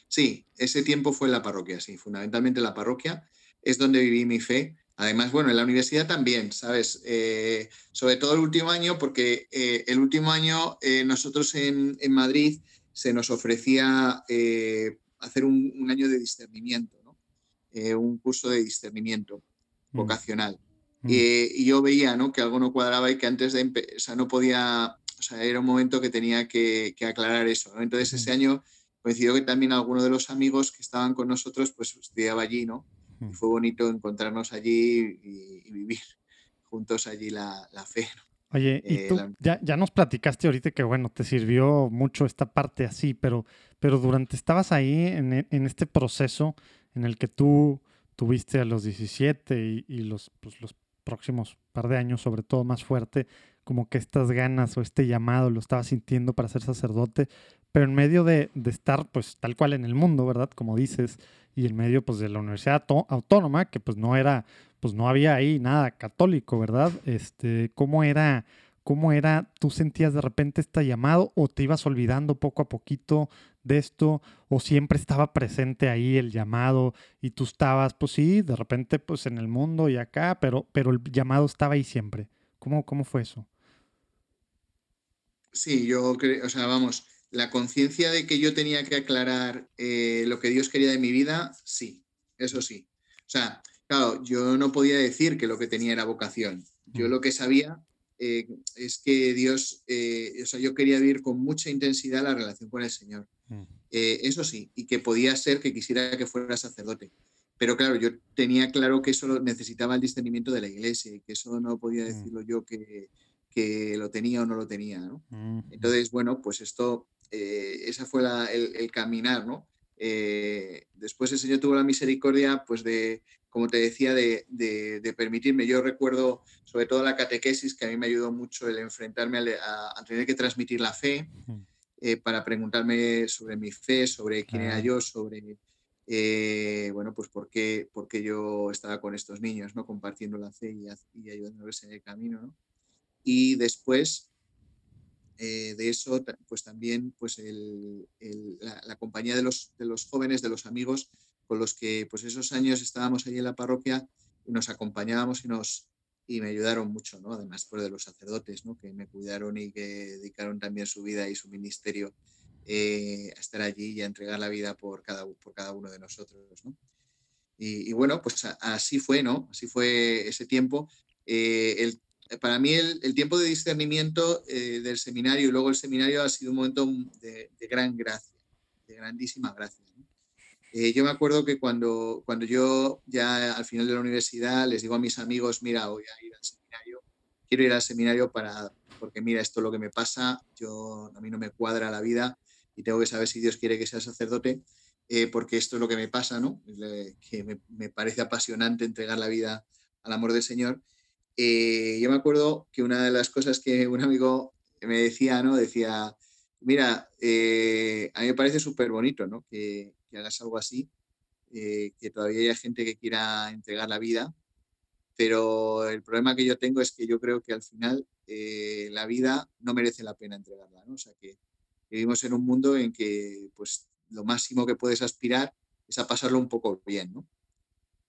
sí, ese tiempo fue en la parroquia, sí, fundamentalmente la parroquia. Es donde viví mi fe. Además, bueno, en la universidad también, ¿sabes? Eh, sobre todo el último año, porque eh, el último año eh, nosotros en, en, Madrid se nos ofrecía hacer un, año de discernimiento, ¿no? un curso de discernimiento mm. vocacional. Mm. y yo veía ¿no? que algo no cuadraba y que antes de o sea, no podía, o sea, era un momento que tenía que, aclarar eso. ¿no? Entonces ese año coincidió que también alguno de los amigos que estaban con nosotros pues estudiaba allí, ¿no? Y fue bonito encontrarnos allí y, vivir juntos allí la, fe. Oye, y eh, tú ya, ya, nos platicaste ahorita que, bueno, te sirvió mucho esta parte así, pero, pero durante estabas ahí en, en este proceso en el que tú tuviste a los 17 y, los, pues, los próximos par de años, sobre todo más fuerte, como que estas ganas o este llamado lo estabas sintiendo para ser sacerdote, pero en medio de, de estar pues tal cual en el mundo, ¿verdad? Como dices, y en medio pues de la Universidad Autónoma, que pues no era, pues no había ahí nada católico, ¿verdad? Este, ¿cómo era, cómo era, tú sentías de repente este llamado o te ibas olvidando poco a poquito de esto o siempre estaba presente ahí el llamado y tú estabas, pues sí, de repente pues en el mundo y acá, pero, pero el llamado estaba ahí siempre. ¿Cómo, cómo fue eso? Sí, yo creo, o sea, vamos, la conciencia de que yo tenía que aclarar eh, lo que Dios quería de mi vida, sí, eso sí. O sea, claro, yo no podía decir que lo que tenía era vocación. Yo lo que sabía eh, es que Dios, eh, o sea, yo quería vivir con mucha intensidad la relación con el Señor. Mm. eso sí, y que podía ser que quisiera que fuera sacerdote. Pero claro, yo tenía claro que eso necesitaba el discernimiento de la iglesia y que eso no podía mm. decirlo yo que, que lo tenía o no lo tenía. ¿no? Entonces, bueno, pues esto eh, esa fue el, caminar, ¿no? Eh, después el Señor tuvo la misericordia, pues de, como te decía, de, permitirme. Yo recuerdo sobre todo la catequesis, que a mí me ayudó mucho el enfrentarme a, tener que transmitir la fe, eh, para preguntarme sobre mi fe, sobre quién era yo, sobre, bueno, pues por qué, por qué, yo estaba con estos niños, ¿no? Compartiendo la fe y, y ayudándoles en el camino, ¿no? Y después, eh, de eso, pues también pues la, compañía de los, de los jóvenes, de los amigos con los que pues esos años estábamos allí en la parroquia y nos acompañábamos y, nos, y me ayudaron mucho, ¿no? además por de los sacerdotes ¿no? que me cuidaron y que dedicaron también su vida y su ministerio eh, a estar allí y a entregar la vida por cada, por cada uno de nosotros. ¿no? Y, bueno, pues así fue, ¿no? Así fue ese tiempo. Eh, el para mí el, tiempo de discernimiento eh, del seminario y luego el seminario ha sido un momento de, gran gracia, de grandísima gracia. Eh, yo me acuerdo que cuando, cuando yo ya al final de la universidad les digo a mis amigos, mira, voy a ir al seminario, quiero ir al seminario para, porque mira, esto es lo que me pasa, yo, a mí no me cuadra la vida y tengo que saber si Dios quiere que sea sacerdote, eh, porque esto es lo que me pasa, ¿no? que me, parece apasionante entregar la vida al amor del Señor. Eh, yo me acuerdo que una de las cosas que un amigo me decía, ¿no? Decía, mira, a mí me parece súper bonito, ¿no? Que, hagas algo así, eh, que todavía haya gente que quiera entregar la vida, pero el problema que yo tengo es que yo creo que al final la vida no merece la pena entregarla, ¿no? O sea, que vivimos en un mundo en que, pues, lo máximo que puedes aspirar es a pasarlo un poco bien, ¿no?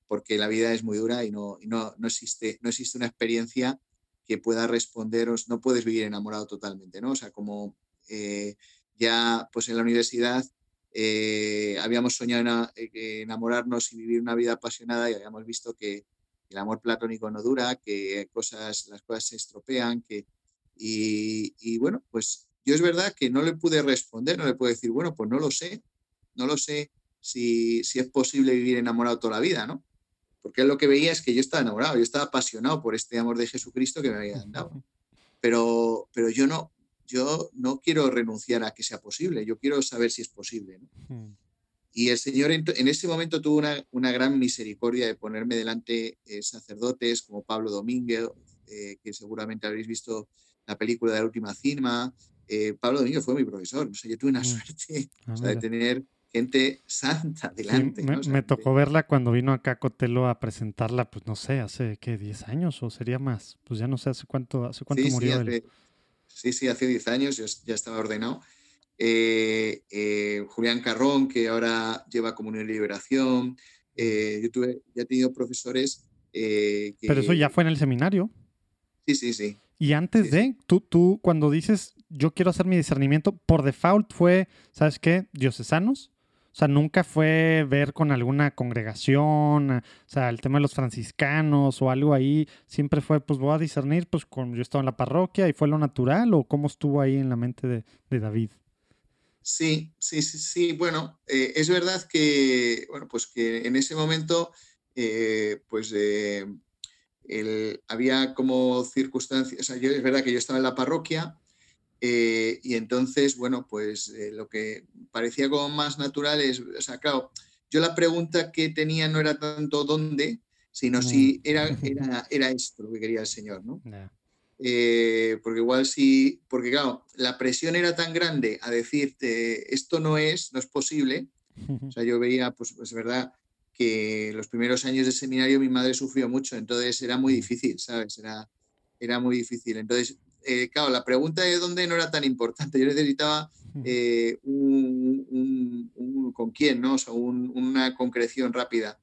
porque la vida es muy dura y no, no, no, existe, no existe una experiencia que pueda responderos, no puedes vivir enamorado totalmente, ¿no? O sea, como eh, ya pues en la universidad eh, habíamos soñado en, eh, enamorarnos y vivir una vida apasionada y habíamos visto que el amor platónico no dura, que cosas, las cosas se estropean, que, y, y bueno, pues yo es verdad que no le pude responder, no le puedo decir, bueno, pues no lo sé, no lo sé si, si es posible vivir enamorado toda la vida, ¿no? porque lo que veía es que yo estaba enamorado, yo estaba apasionado por este amor de Jesucristo que me había dado. Pero, pero yo, no, yo no quiero renunciar a que sea posible, yo quiero saber si es posible. Y el Señor en, ese momento tuvo una, una, gran misericordia de ponerme delante eh, sacerdotes como Pablo Domínguez, eh, que seguramente habréis visto la película de la última cima. Eh, Pablo Domínguez fue mi profesor, o sea, yo tuve una mm. suerte ah, de tener gente santa delante. me, tocó verla cuando vino acá Cotelo a presentarla, pues no sé, hace ¿qué? 10 años o sería más. Pues ya no sé hace cuánto, hace cuánto murió sí, Sí, sí, hace 10 años ya estaba ordenado. Eh, eh, Julián Carrón, que ahora lleva Comunión y Liberación. Eh, yo tuve, ya he tenido profesores. Pero eso ya fue en el seminario. Sí, sí, sí. Y antes de, tú, tú cuando dices yo quiero hacer mi discernimiento, por default fue, ¿sabes qué? Diocesanos. O sea, nunca fue ver con alguna congregación, o sea, el tema de los franciscanos o algo ahí. Siempre fue, pues voy a discernir, pues con, yo estaba en la parroquia y fue lo natural o cómo estuvo ahí en la mente de, David. Sí, sí, sí, sí. Bueno, eh, es verdad que, bueno, pues que en ese momento, eh, pues eh, había como circunstancias, o sea, yo, es verdad que yo estaba en la parroquia eh, y entonces, bueno, pues eh, lo que parecía como más natural es, o sea, claro, yo la pregunta que tenía no era tanto dónde, sino si mm. era, era, era, esto lo que quería el Señor, ¿no? Eh, porque igual sí, porque claro, la presión era tan grande a decirte, esto no es, no es posible. O sea, yo veía, pues, pues es verdad, que los primeros años de seminario mi madre sufrió mucho, entonces era muy difícil, ¿sabes? Era, era muy difícil. Entonces, eh, claro, la pregunta de dónde no era tan importante. Yo necesitaba eh, un, con quién, ¿no? O sea, una concreción rápida.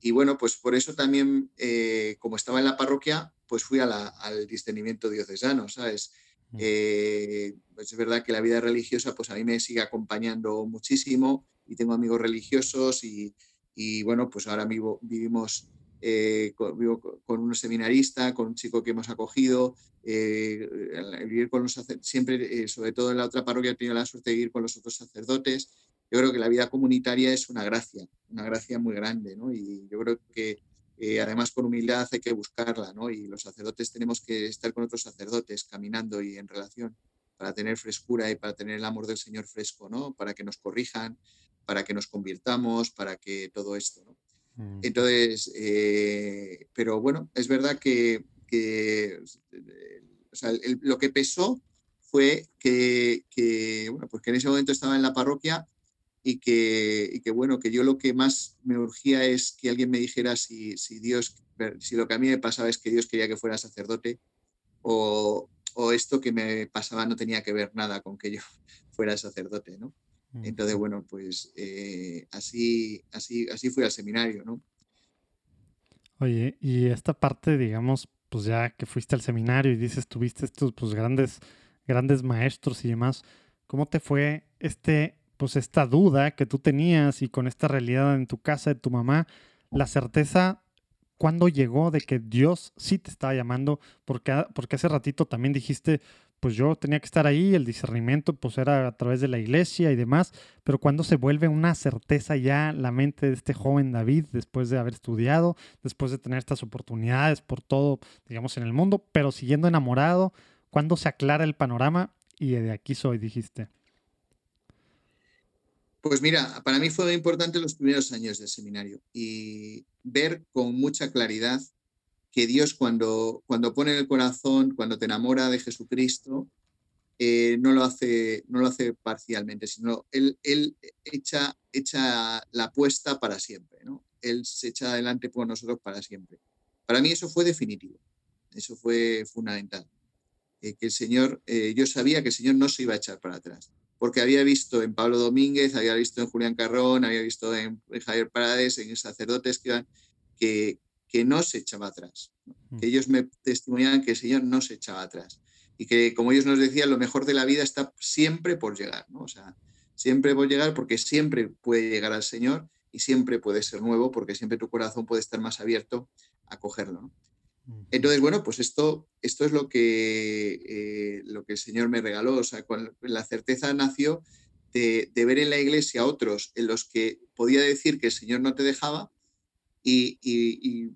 Y bueno, pues por eso también, eh, como estaba en la parroquia, pues fui al discernimiento diocesano, ¿sabes? pues es verdad que la vida religiosa, pues a mí me sigue acompañando muchísimo y tengo amigos religiosos y, y bueno, pues ahora vivo, vivimos eh, con, un seminarista, con un chico que hemos acogido, eh, con los siempre, eh, sobre todo en la otra parroquia, he tenido la suerte de vivir con los otros sacerdotes. Yo creo que la vida comunitaria es una gracia, una gracia muy grande, ¿no? Y yo creo que además con humildad hay que buscarla, ¿no? Y los sacerdotes tenemos que estar con otros sacerdotes, caminando y en relación, para tener frescura y para tener el amor del Señor fresco, ¿no? Para que nos corrijan, para que nos convirtamos, para que todo esto. ¿no? Mm. Entonces, eh, pero bueno, es verdad que, lo que pesó fue que, bueno, pues que en ese momento estaba en la parroquia y que, que, bueno, que yo lo que más me urgía es que alguien me dijera si, si Dios, si lo que a mí me pasaba es que Dios quería que fuera sacerdote o, o esto que me pasaba no tenía que ver nada con que yo fuera sacerdote, ¿no? Entonces, bueno, pues eh, así, así, así fui al seminario, ¿no? Oye, y esta parte, digamos, pues ya que fuiste al seminario y dices, tuviste estos pues grandes, grandes maestros y demás, ¿cómo te fue este, pues esta duda que tú tenías y con esta realidad en tu casa de tu mamá, la certeza cuándo llegó de que Dios sí te estaba llamando? Porque, porque hace ratito también dijiste, pues yo tenía que estar ahí, el discernimiento pues era a través de la iglesia y demás, pero cuando se vuelve una certeza ya la mente de este joven David, después de haber estudiado, después de tener estas oportunidades por todo, digamos, en el mundo, pero siguiendo enamorado, cuando se aclara el panorama y de aquí soy, dijiste. Pues mira, para mí fue importante los primeros años del seminario y ver con mucha claridad que Dios cuando, cuando pone en el corazón, cuando te enamora de Jesucristo, eh, no, lo hace, no lo hace parcialmente, sino Él, él echa, echa la apuesta para siempre, ¿no? Él se echa adelante por nosotros para siempre. Para mí eso fue definitivo, eso fue fundamental. Eh, que el Señor, eh, yo sabía que el Señor no se iba a echar para atrás, porque había visto en Pablo Domínguez, había visto en Julián Carrón, había visto en, Javier Parades, en sacerdotes que, que, que no se echaba atrás, mm. que ellos me testimoniaban que el Señor no se echaba atrás y que, como ellos nos decían, lo mejor de la vida está siempre por llegar, ¿no? O sea, siempre por llegar porque siempre puede llegar al Señor y siempre puede ser nuevo porque siempre tu corazón puede estar más abierto a cogerlo, Entonces, bueno, pues esto, esto es lo que, eh, lo que el Señor me regaló, o sea, con la certeza nació de, ver en la iglesia a otros en los que podía decir que el Señor no te dejaba y,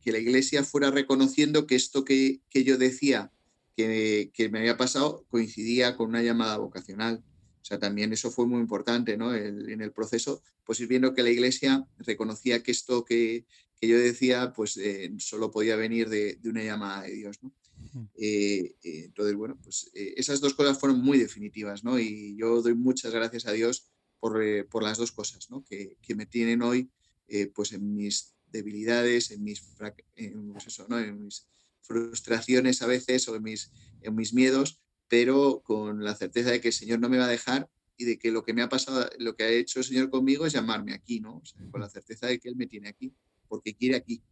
que la iglesia fuera reconociendo que esto que, yo decía que, me había pasado coincidía con una llamada vocacional. O sea, también eso fue muy importante ¿no? en el proceso, pues ir viendo que la iglesia reconocía que esto que, yo decía, pues eh, solo podía venir de, una llamada de Dios. ¿no? Eh, eh, entonces, bueno, pues esas dos cosas fueron muy definitivas, ¿no? Y yo doy muchas gracias a Dios por, las dos cosas, ¿no? que, me tienen hoy pues en mis debilidades, en mis, pues en mis frustraciones a veces o en mis, en mis miedos, pero con la certeza de que el Señor no me va a dejar y de que lo que me ha pasado, lo que ha hecho el Señor conmigo es llamarme aquí, ¿no? con la certeza de que Él me tiene aquí, porque quiere aquí,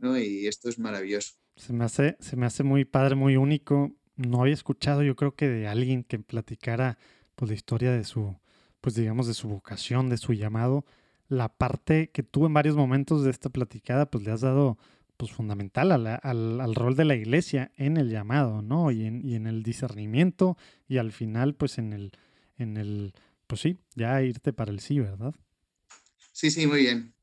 ¿no? Y esto es maravilloso. Se me hace, se me hace muy padre, muy único. No había escuchado, yo creo que de alguien que platicara pues, la historia de su, pues digamos, de su vocación, de su llamado, la parte que tú en varios momentos de esta platicada, pues le has dado pues fundamental al, rol de la iglesia en el llamado, ¿no? Y en, y en, el discernimiento y al final, pues en el, en el, pues sí, ya irte para el sí, ¿verdad? Sí, sí, muy bien.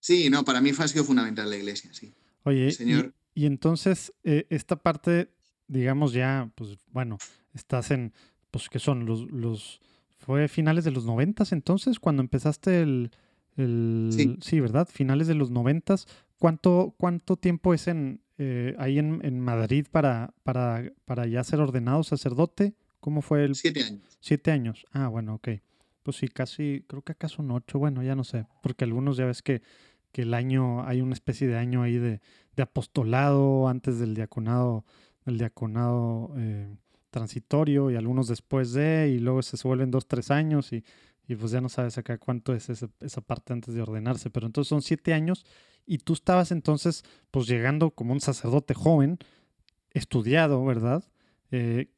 Sí, no, para mí ha sido fundamental la iglesia, sí. Oye, señor... y, entonces eh, esta parte, digamos ya, pues bueno, estás en, pues ¿qué son? Los, los, fue finales de los noventas entonces, cuando empezaste el, el sí. ¿verdad? Finales de los noventas. ¿Cuánto, ¿Cuánto tiempo es en, eh, ahí en, en, Madrid para, para, para ya ser ordenado sacerdote? ¿Cómo fue el...? Siete años. Siete años. Ah, bueno, ok. Pues sí, casi, creo que acá son ocho, bueno, ya no sé, porque algunos ya ves que, que el año, hay una especie de año ahí de, de apostolado antes del diaconado, del diaconado eh, transitorio y algunos después de, y luego se vuelven dos, tres años y, y pues ya no sabes acá cuánto es esa, esa, parte antes de ordenarse, pero entonces son siete años y tú estabas entonces pues llegando como un sacerdote joven, estudiado, ¿verdad? Eh,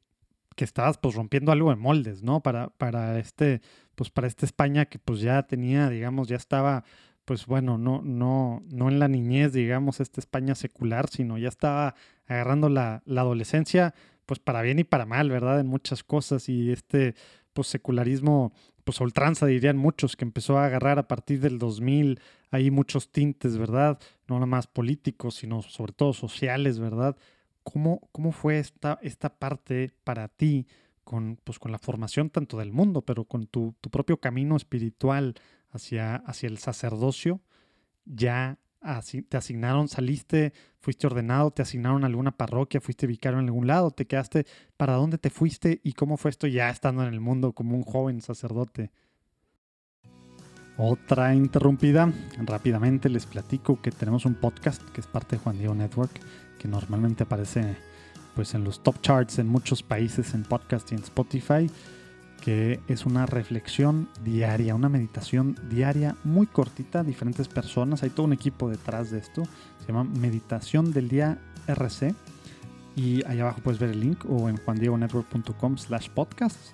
que estabas pues rompiendo algo de moldes, ¿no? Para, para este, pues para esta España que pues ya tenía, digamos, ya estaba, pues bueno, no, no, no en la niñez, digamos, esta España secular, sino ya estaba agarrando la, la adolescencia, pues para bien y para mal, ¿verdad? En muchas cosas y este, pues secularismo, pues ultranza dirían muchos, que empezó a agarrar a partir del 2000, hay muchos tintes, ¿verdad? No nada más políticos, sino sobre todo sociales, ¿verdad? ¿Cómo, cómo fue esta, esta parte para ti con, pues, con la formación tanto del mundo, pero con tu, tu propio camino espiritual hacia, hacia el sacerdocio? Ya te asignaron, saliste, fuiste ordenado, te asignaron a alguna parroquia, fuiste vicario en algún lado, te quedaste, ¿para dónde te fuiste y cómo fue esto ya estando en el mundo como un joven sacerdote? Otra interrumpida, rápidamente les platico que tenemos un podcast que es parte de Juan Diego Network que normalmente aparece pues en los top charts en muchos países en podcast y en Spotify, que es una reflexión diaria, una meditación diaria muy cortita, diferentes personas, hay todo un equipo detrás de esto, se llama Meditación del Día RC y ahí abajo puedes ver el link o en juandiegonetwork.com slash podcasts,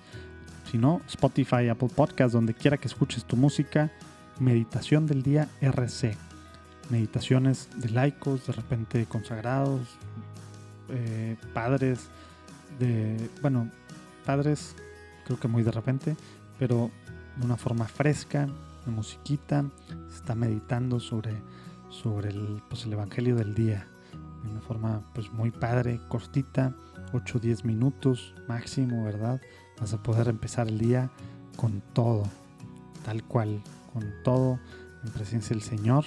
si no, Spotify, Apple Podcasts, donde quiera que escuches tu música, Meditación del Día RC meditaciones de laicos, de repente consagrados, eh, padres, de, bueno, padres creo que muy de repente, pero de una forma fresca, de musiquita, se está meditando sobre, sobre el, pues, el Evangelio del día, de una forma pues muy padre, cortita, 8 o 10 minutos máximo, ¿verdad? Vas a poder empezar el día con todo, tal cual, con todo en presencia del Señor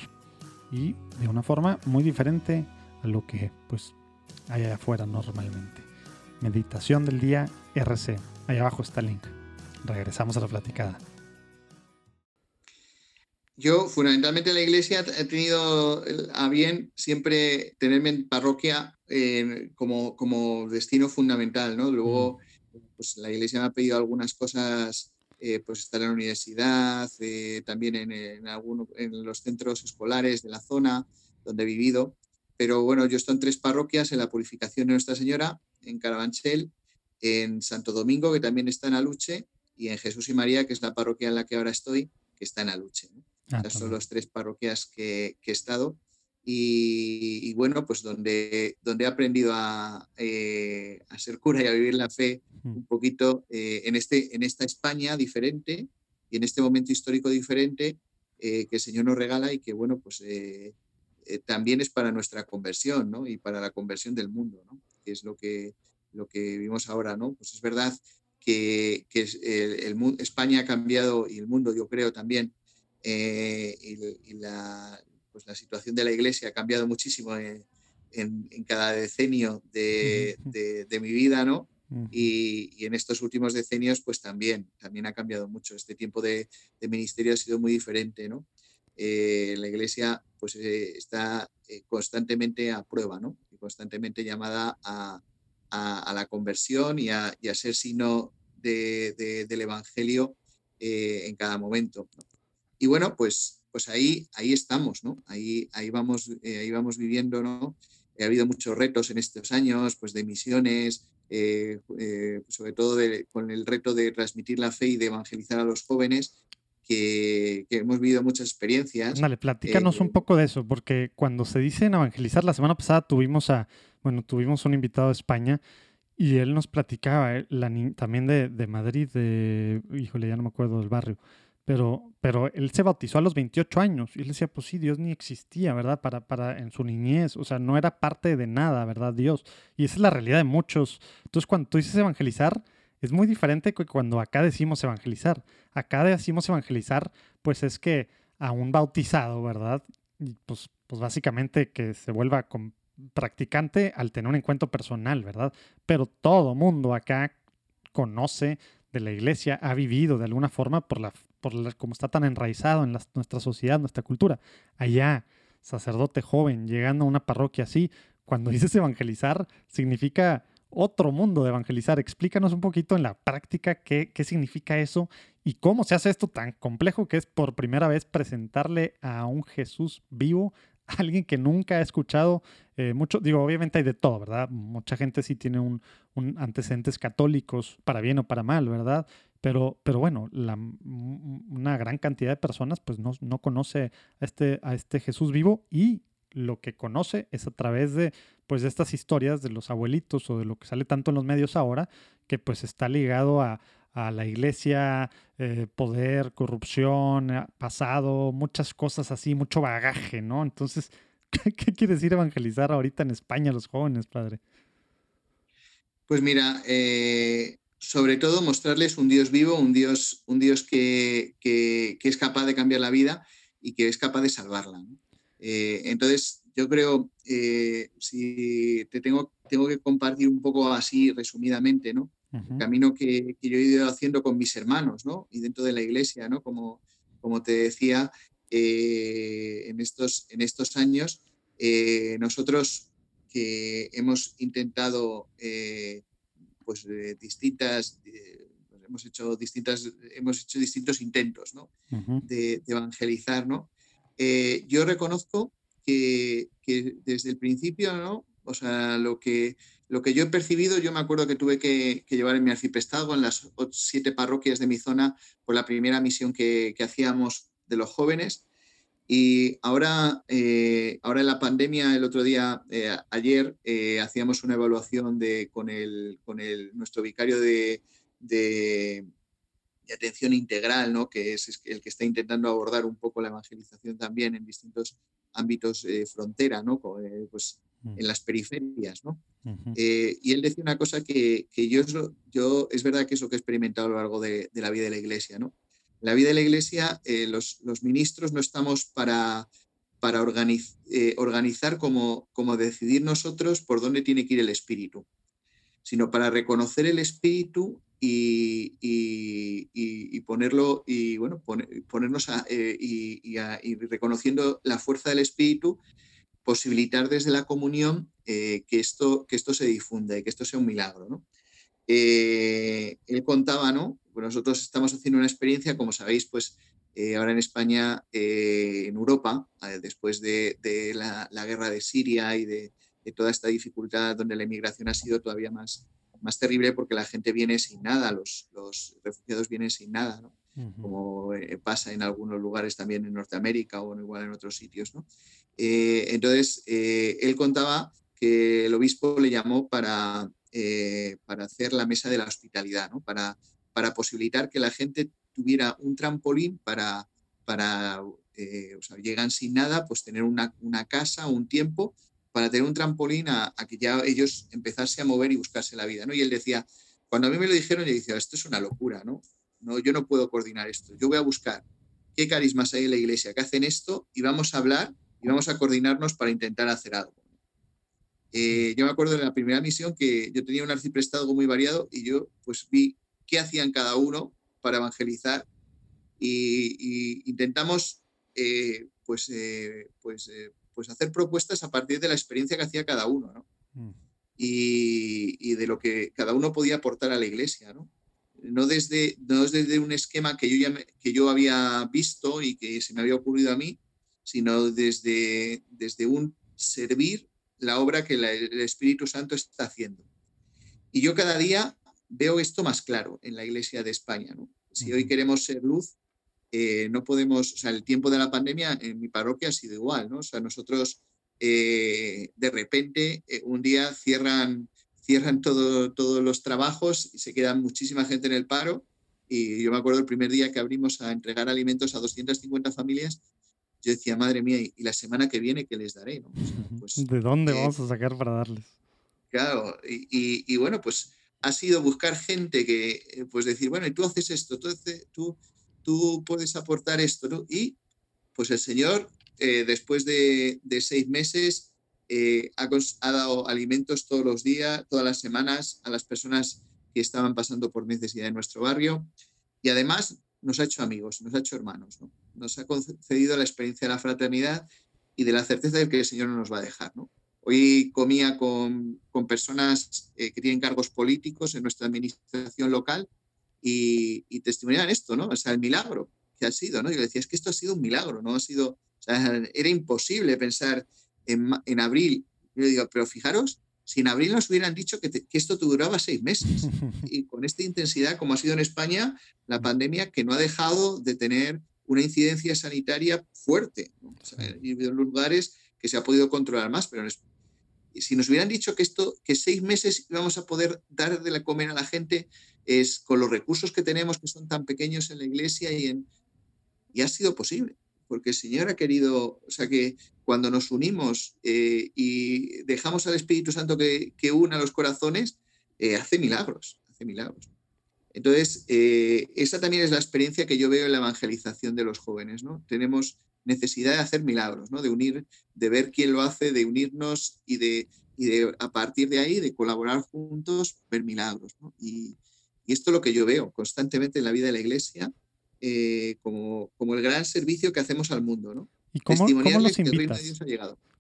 y de una forma muy diferente a lo que pues hay allá afuera normalmente. Meditación del día RC. Ahí abajo está el link. Regresamos a la platicada. Yo, fundamentalmente, la iglesia he tenido a bien siempre tenerme en parroquia eh, como, como destino fundamental, ¿no? Luego, pues la iglesia me ha pedido algunas cosas eh, pues estar en la universidad, eh, también en, en, en los centros escolares de la zona donde he vivido. Pero bueno, yo estoy en tres parroquias, en la Purificación de Nuestra Señora, en Carabanchel, en Santo Domingo, que también está en Aluche, y en Jesús y María, que es la parroquia en la que ahora estoy, que está en Aluche. ¿no? Ah, son las tres parroquias que, que he estado. Y, bueno, pues donde, donde he aprendido a, eh, a, ser cura y a vivir la fe un poquito eh, en, este, en esta España diferente y en este momento histórico diferente eh, que el Señor nos regala y que, bueno, pues también es para nuestra conversión, ¿no? Y para la conversión del mundo, ¿no? Que es lo que, lo que vivimos ahora, ¿no? Pues es verdad que, que el, el, España ha cambiado y el mundo, yo creo, también, y, y la, pues la situación de la iglesia ha cambiado muchísimo en, cada decenio de, mi vida, ¿no? Mm. Y, en estos últimos decenios, pues también, también ha cambiado mucho. Este tiempo de, ministerio ha sido muy diferente, ¿no? Eh, la Iglesia pues eh, está eh, constantemente a prueba, ¿no? Y constantemente llamada a, la conversión y a, ser signo del Evangelio en cada momento. Y bueno, pues, pues ahí, ahí estamos, ¿no? Ahí, ahí, vamos, ahí vamos viviendo, ¿no? ha habido muchos retos en estos años, pues de misiones, eh, eh, sobre todo con el reto de transmitir la fe y de evangelizar a los jóvenes, que, hemos vivido muchas experiencias. Dale, platícanos un eh, poco de eso, porque cuando se dice evangelizar, la semana pasada tuvimos a, bueno, tuvimos un invitado de España y él nos platicaba también de, Madrid, de, híjole, ya no me acuerdo del barrio, pero, pero él se bautizó a los 28 años y él decía, pues sí, Dios ni existía, ¿verdad? Para, para en su niñez, o sea, no era parte de nada, ¿verdad? Dios. Y esa es la realidad de muchos. Entonces, cuando tú dices evangelizar, es muy diferente que cuando acá decimos evangelizar. Acá decimos evangelizar, pues es que a un bautizado, ¿verdad? pues, pues básicamente que se vuelva practicante al tener un encuentro personal, ¿verdad? Pero todo mundo acá conoce de la iglesia, ha vivido de alguna forma por la por como está tan enraizado en nuestra sociedad, nuestra cultura. Allá, sacerdote joven, llegando a una parroquia así, cuando dices evangelizar, significa otro mundo de evangelizar. Explícanos un poquito en la práctica qué, qué significa eso y cómo se hace esto tan complejo que es por primera vez presentarle a un Jesús vivo alguien que nunca ha escuchado eh, mucho, digo, obviamente hay de todo, ¿verdad? Mucha gente sí tiene un, antecedentes católicos, para bien o para mal, ¿verdad? Pero, pero bueno, la, una gran cantidad de personas pues no, no conoce a este, a este Jesús vivo y lo que conoce es a través de pues de estas historias de los abuelitos o de lo que sale tanto en los medios ahora, que pues está ligado a, a la iglesia, eh, poder, corrupción, eh, pasado, muchas cosas así, mucho bagaje, ¿no? Entonces, ¿qué, quiere decir evangelizar ahorita en España a los jóvenes, padre? Pues mira, eh, sobre todo mostrarles un Dios vivo, un Dios, un Dios que, es capaz de cambiar la vida y que es capaz de salvarla. entonces, yo creo, si te tengo, tengo que compartir un poco así resumidamente, ¿no? Camino que, yo he ido haciendo con mis hermanos, ¿no? Y dentro de la iglesia, ¿no? Como, como te decía, eh, en, estos, en estos años, eh, nosotros que hemos intentado, eh, pues, distintas, pues, hemos hecho distintas, hemos hecho distintos intentos, ¿no? de, evangelizar, ¿no? yo reconozco que, que, desde el principio, ¿no? O sea, lo que lo que yo he percibido, yo me acuerdo que tuve que, llevar en mi arciprestado, en las siete parroquias de mi zona, por la primera misión que, hacíamos de los jóvenes. Y ahora, eh, ahora en la pandemia, el otro día, eh, ayer, eh, hacíamos una evaluación de, con, el, con el, nuestro vicario de, de, atención integral, ¿no? que es el que está intentando abordar un poco la evangelización también en distintos ámbitos frontera, ¿no? pues Mm. En las periferias, ¿no? Eh, y él decía una cosa que, yo, yo, es verdad que es lo que he experimentado a lo largo de, la vida de la iglesia, ¿no? En la vida de la iglesia, eh, los, ministros no estamos para, para eh, organizar como, como decidir nosotros por dónde tiene que ir el espíritu, sino para reconocer el espíritu y, y, ponerlo y bueno ponernos y, y, reconociendo la fuerza del espíritu posibilitar desde la comunión eh, que, esto, que esto se difunda y que esto sea un milagro. Eh, él contaba, ¿no? nosotros estamos haciendo una experiencia, como sabéis, pues eh, ahora en España, en Europa, después de, la, guerra de Siria y de, toda esta dificultad donde la inmigración ha sido todavía más, más terrible porque la gente viene sin nada, los, los refugiados vienen sin nada, como pasa en algunos lugares también en Norteamérica o igual en otros sitios. ¿no? Eh, entonces, eh, él contaba que el obispo le llamó para, eh, para hacer la mesa de la hospitalidad, ¿no? para, para posibilitar que la gente tuviera un trampolín para, para o sea, llegan sin nada, pues tener una, una, casa, un tiempo, para tener un trampolín a, que ya ellos empezase a mover y buscarse la vida. ¿no? Y él decía, cuando a mí me lo dijeron, yo decía, esto es una locura, ¿no? No yo no puedo coordinar esto, yo voy a buscar qué carismas hay en la iglesia que hacen esto y vamos a hablar y vamos a coordinarnos para intentar hacer algo. Eh, yo me acuerdo de la primera misión que yo tenía un arciprestado muy variado y yo pues vi qué hacían cada uno para evangelizar y, intentamos eh, pues, eh, pues, pues hacer propuestas a partir de la experiencia que hacía cada uno ¿no? Mm. y, de lo que cada uno podía aportar a la iglesia. ¿no? No, desde, no desde un esquema que yo, ya que yo había visto y que se me había ocurrido a mí, sino desde, desde un servir la obra que el Espíritu Santo está haciendo. Y yo cada día veo esto más claro en la Iglesia de España. Si hoy queremos ser luz, eh, no podemos, o sea, el tiempo de la pandemia en mi parroquia ha sido igual, ¿no? O sea, nosotros eh, de repente eh, un día cierran, cierran todo, todos los trabajos y se queda muchísima gente en el paro. Y yo me acuerdo el primer día que abrimos a entregar alimentos a 250 familias yo decía, madre mía, ¿y la semana que viene qué les daré? Pues, ¿De dónde eh, vamos a sacar para darles? Claro, y, bueno, pues ha sido buscar gente que, eh, pues decir, bueno, y tú haces esto, tú, tú, tú puedes aportar esto, ¿no? Y pues el Señor, eh, después de, seis meses, ha, ha, dado alimentos todos los días, todas las semanas a las personas que estaban pasando por necesidad en nuestro barrio. Y además nos ha hecho amigos, nos ha hecho hermanos, ¿no? nos ha concedido la experiencia de la fraternidad y de la certeza de que el Señor no nos va a dejar. Hoy comía con, personas eh, que tienen cargos políticos en nuestra administración local y, y testimoniaban esto, ¿no? O sea, el milagro que ha sido, ¿no? Yo decía, es que esto ha sido un milagro, ¿no? Ha sido, era imposible pensar en, en abril. Yo digo, pero fijaros, si en abril nos hubieran dicho que, que, esto duraba seis meses y con esta intensidad como ha sido en España la pandemia que no ha dejado de tener una incidencia sanitaria fuerte. ¿no? O sea, en lugares que se ha podido controlar más, pero si nos hubieran dicho que esto, que seis meses íbamos a poder dar de la comer a la gente, es con los recursos que tenemos que son tan pequeños en la iglesia y en y ha sido posible, porque el Señor ha querido, o sea que cuando nos unimos eh, y dejamos al Espíritu Santo que, que una los corazones, eh, hace milagros, hace milagros. Entonces, eh, esa también es la experiencia que yo veo en la evangelización de los jóvenes, ¿no? Tenemos necesidad de hacer milagros, ¿no? De unir, de ver quién lo hace, de unirnos y de, a partir de ahí, de colaborar juntos, ver milagros, y, esto es lo que yo veo constantemente en la vida de la iglesia, como, como, el gran servicio que hacemos al mundo, ¿no? ¿Y cómo, los invitas?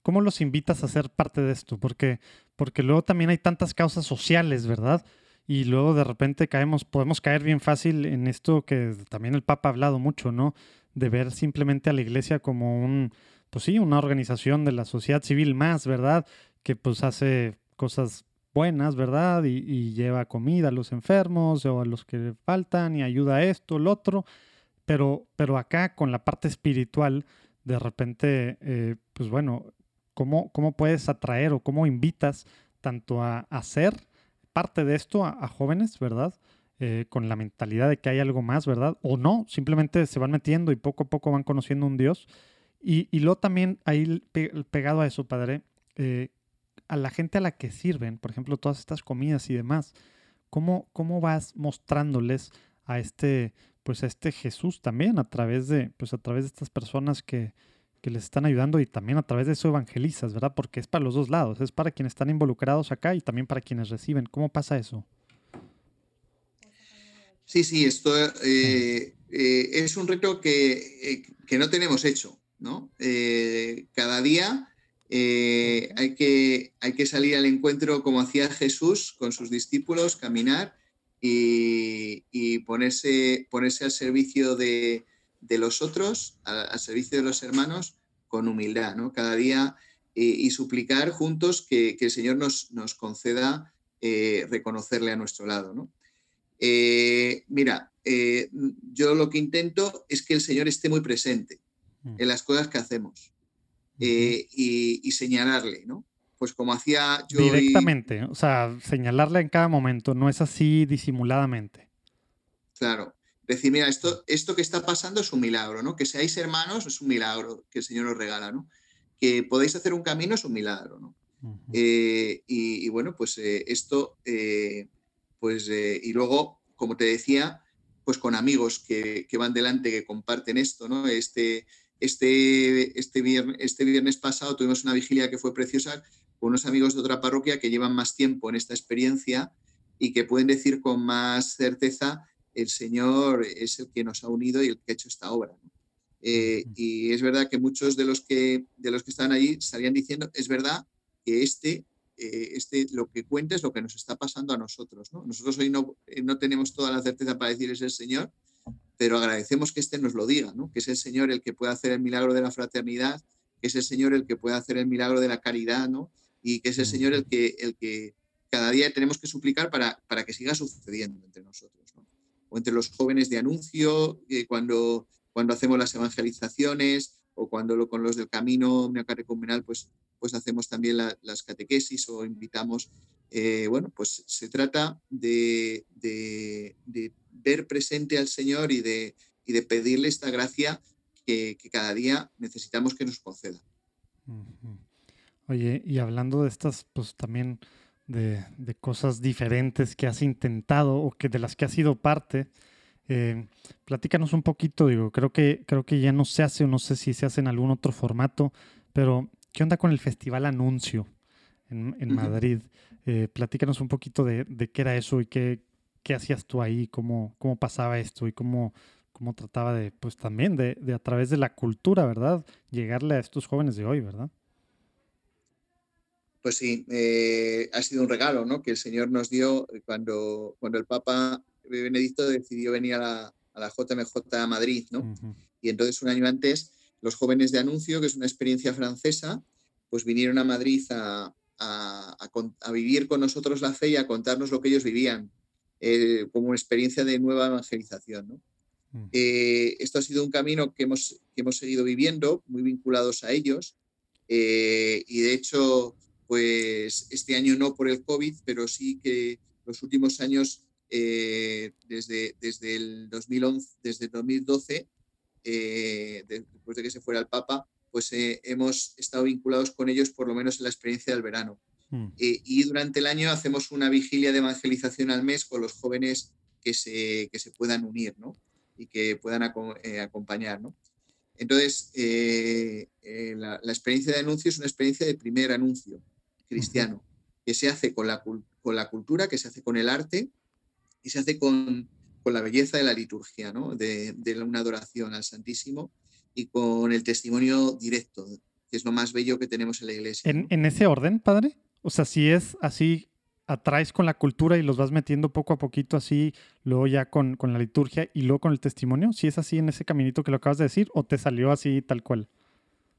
¿Cómo los invitas a ser parte de esto? Porque, porque luego también hay tantas causas sociales, ¿verdad? y luego de repente caemos, podemos caer bien fácil en esto que también el Papa ha hablado mucho, ¿no? De ver simplemente a la iglesia como un, pues sí, una organización de la sociedad civil más, ¿verdad? Que pues hace cosas buenas, ¿verdad? Y, lleva comida a los enfermos o a los que faltan y ayuda a esto, el otro. Pero, pero acá con la parte espiritual, de repente, eh, pues bueno, ¿cómo, ¿cómo puedes atraer o cómo invitas tanto a hacer parte de esto a, jóvenes, ¿verdad? Eh, con la mentalidad de que hay algo más, ¿verdad? O no, simplemente se van metiendo y poco a poco van conociendo un Dios. Y, y luego también ahí pegado a eso, Padre, eh, a la gente a la que sirven, por ejemplo, todas estas comidas y demás, ¿cómo, cómo vas mostrándoles a este, pues a este Jesús también a través de, pues a través de estas personas que, que les están ayudando y también a través de eso evangelizas, ¿verdad? Porque es para los dos lados, es para quienes están involucrados acá y también para quienes reciben. ¿Cómo pasa eso? Sí, sí, esto eh, eh, es un reto que, eh, que, no tenemos hecho, ¿no? cada día hay, que, hay que salir al encuentro como hacía Jesús con sus discípulos, caminar y, y ponerse, ponerse al servicio de, de los otros, al, servicio de los hermanos, con humildad, ¿no? Cada día eh, y suplicar juntos que, el Señor nos, nos conceda eh, reconocerle a nuestro lado, ¿no? Eh, mira, yo lo que intento es que el Señor esté muy presente mm. en las cosas que hacemos y, señalarle, ¿no? Pues como hacía yo. Directamente, o sea, señalarle en cada momento, no es así disimuladamente. Claro, decir, mira, esto, esto que está pasando es un milagro, ¿no? Que seáis hermanos es un milagro que el Señor os regala, ¿no? Que podéis hacer un camino es un milagro, ¿no? Eh, y, bueno, pues eh, esto, eh, pues, y luego, como te decía, pues con amigos que, que, van delante, que comparten esto, ¿no? Este, este, este, viernes, este viernes pasado tuvimos una vigilia que fue preciosa unos amigos de otra parroquia que llevan más tiempo en esta experiencia y que pueden decir con más certeza, el Señor es el que nos ha unido y el que ha hecho esta obra. Eh, y es verdad que muchos de los que, de los que estaban allí estarían diciendo, es verdad que este, eh, este, lo que cuenta es lo que nos está pasando a nosotros. Nosotros hoy no, eh, no tenemos toda la certeza para decir es el Señor, pero agradecemos que este nos lo diga, que es el Señor el que puede hacer el milagro de la fraternidad, que es el Señor el que puede hacer el milagro de la caridad, ¿no? Y que es el Señor el que, el que cada día tenemos que suplicar para, para que siga sucediendo entre nosotros. O entre los jóvenes de anuncio, cuando cuando hacemos las evangelizaciones o cuando lo, con los del camino neocatecumenal, pues, pues hacemos también las catequesis o invitamos. Eh, bueno, pues se trata de, ver presente al Señor y de, de pedirle esta gracia que, cada día necesitamos que nos conceda. Oye, y hablando de estas, pues también de, de, cosas diferentes que has intentado o que de las que has sido parte, eh, platícanos un poquito, digo, creo que, creo que ya no se hace o no sé si se hace en algún otro formato, pero ¿qué onda con el Festival Anuncio en, Madrid? Eh, platícanos un poquito de, qué era eso y qué, qué hacías tú ahí, cómo, cómo pasaba esto y cómo, cómo trataba de, pues también de, a través de la cultura, ¿verdad? Llegarle a estos jóvenes de hoy, ¿verdad? Pues sí, eh, ha sido un regalo, ¿no? Que el Señor nos dio cuando, cuando el Papa Benedicto decidió venir a la, a la JMJ a Madrid, ¿no? Y entonces un año antes, los jóvenes de Anuncio, que es una experiencia francesa, pues vinieron a Madrid a, a, vivir con nosotros la fe y a contarnos lo que ellos vivían, eh, como una experiencia de nueva evangelización, ¿no? Mm. Eh, esto ha sido un camino que hemos, que hemos seguido viviendo, muy vinculados a ellos, eh, y de hecho, pues este año no por el COVID, pero sí que los últimos años eh, desde, desde el 2011, desde 2012, eh, después de que se fuera el Papa, pues eh, hemos estado vinculados con ellos por lo menos en la experiencia del verano. Hmm. y durante el año hacemos una vigilia de evangelización al mes con los jóvenes que se, que se puedan unir ¿no? y que puedan acompañar. ¿no? Entonces, la, la, experiencia de anuncio es una experiencia de primer anuncio cristiano, que se hace con la, con la cultura, que se hace con el arte, y se hace con, con la belleza de la liturgia, ¿no? de, de, una adoración al Santísimo y con el testimonio directo, que es lo más bello que tenemos en la iglesia. ¿En, ¿en ese orden, padre? O sea, si es así, atraes con la cultura y los vas metiendo poco a poquito así, luego ya con, con la liturgia y luego con el testimonio, si es así en ese caminito que lo acabas de decir o te salió así tal cual?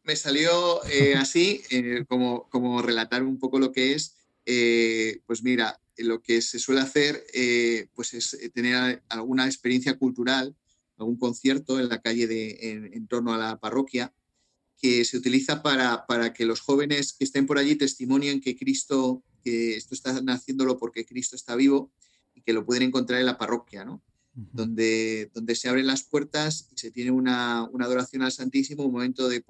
Me salió eh, así, eh, como, como relatar un poco lo que es. Eh, pues mira, lo que se suele hacer pues es tener alguna experiencia cultural, algún concierto en la calle de, en, torno a la parroquia, que se utiliza para, para, que los jóvenes que estén por allí testimonien que Cristo, que esto está haciéndolo porque Cristo está vivo y que lo pueden encontrar en la parroquia, ¿no? Donde, donde se abren las puertas y se tiene una, una adoración al Santísimo, un momento de,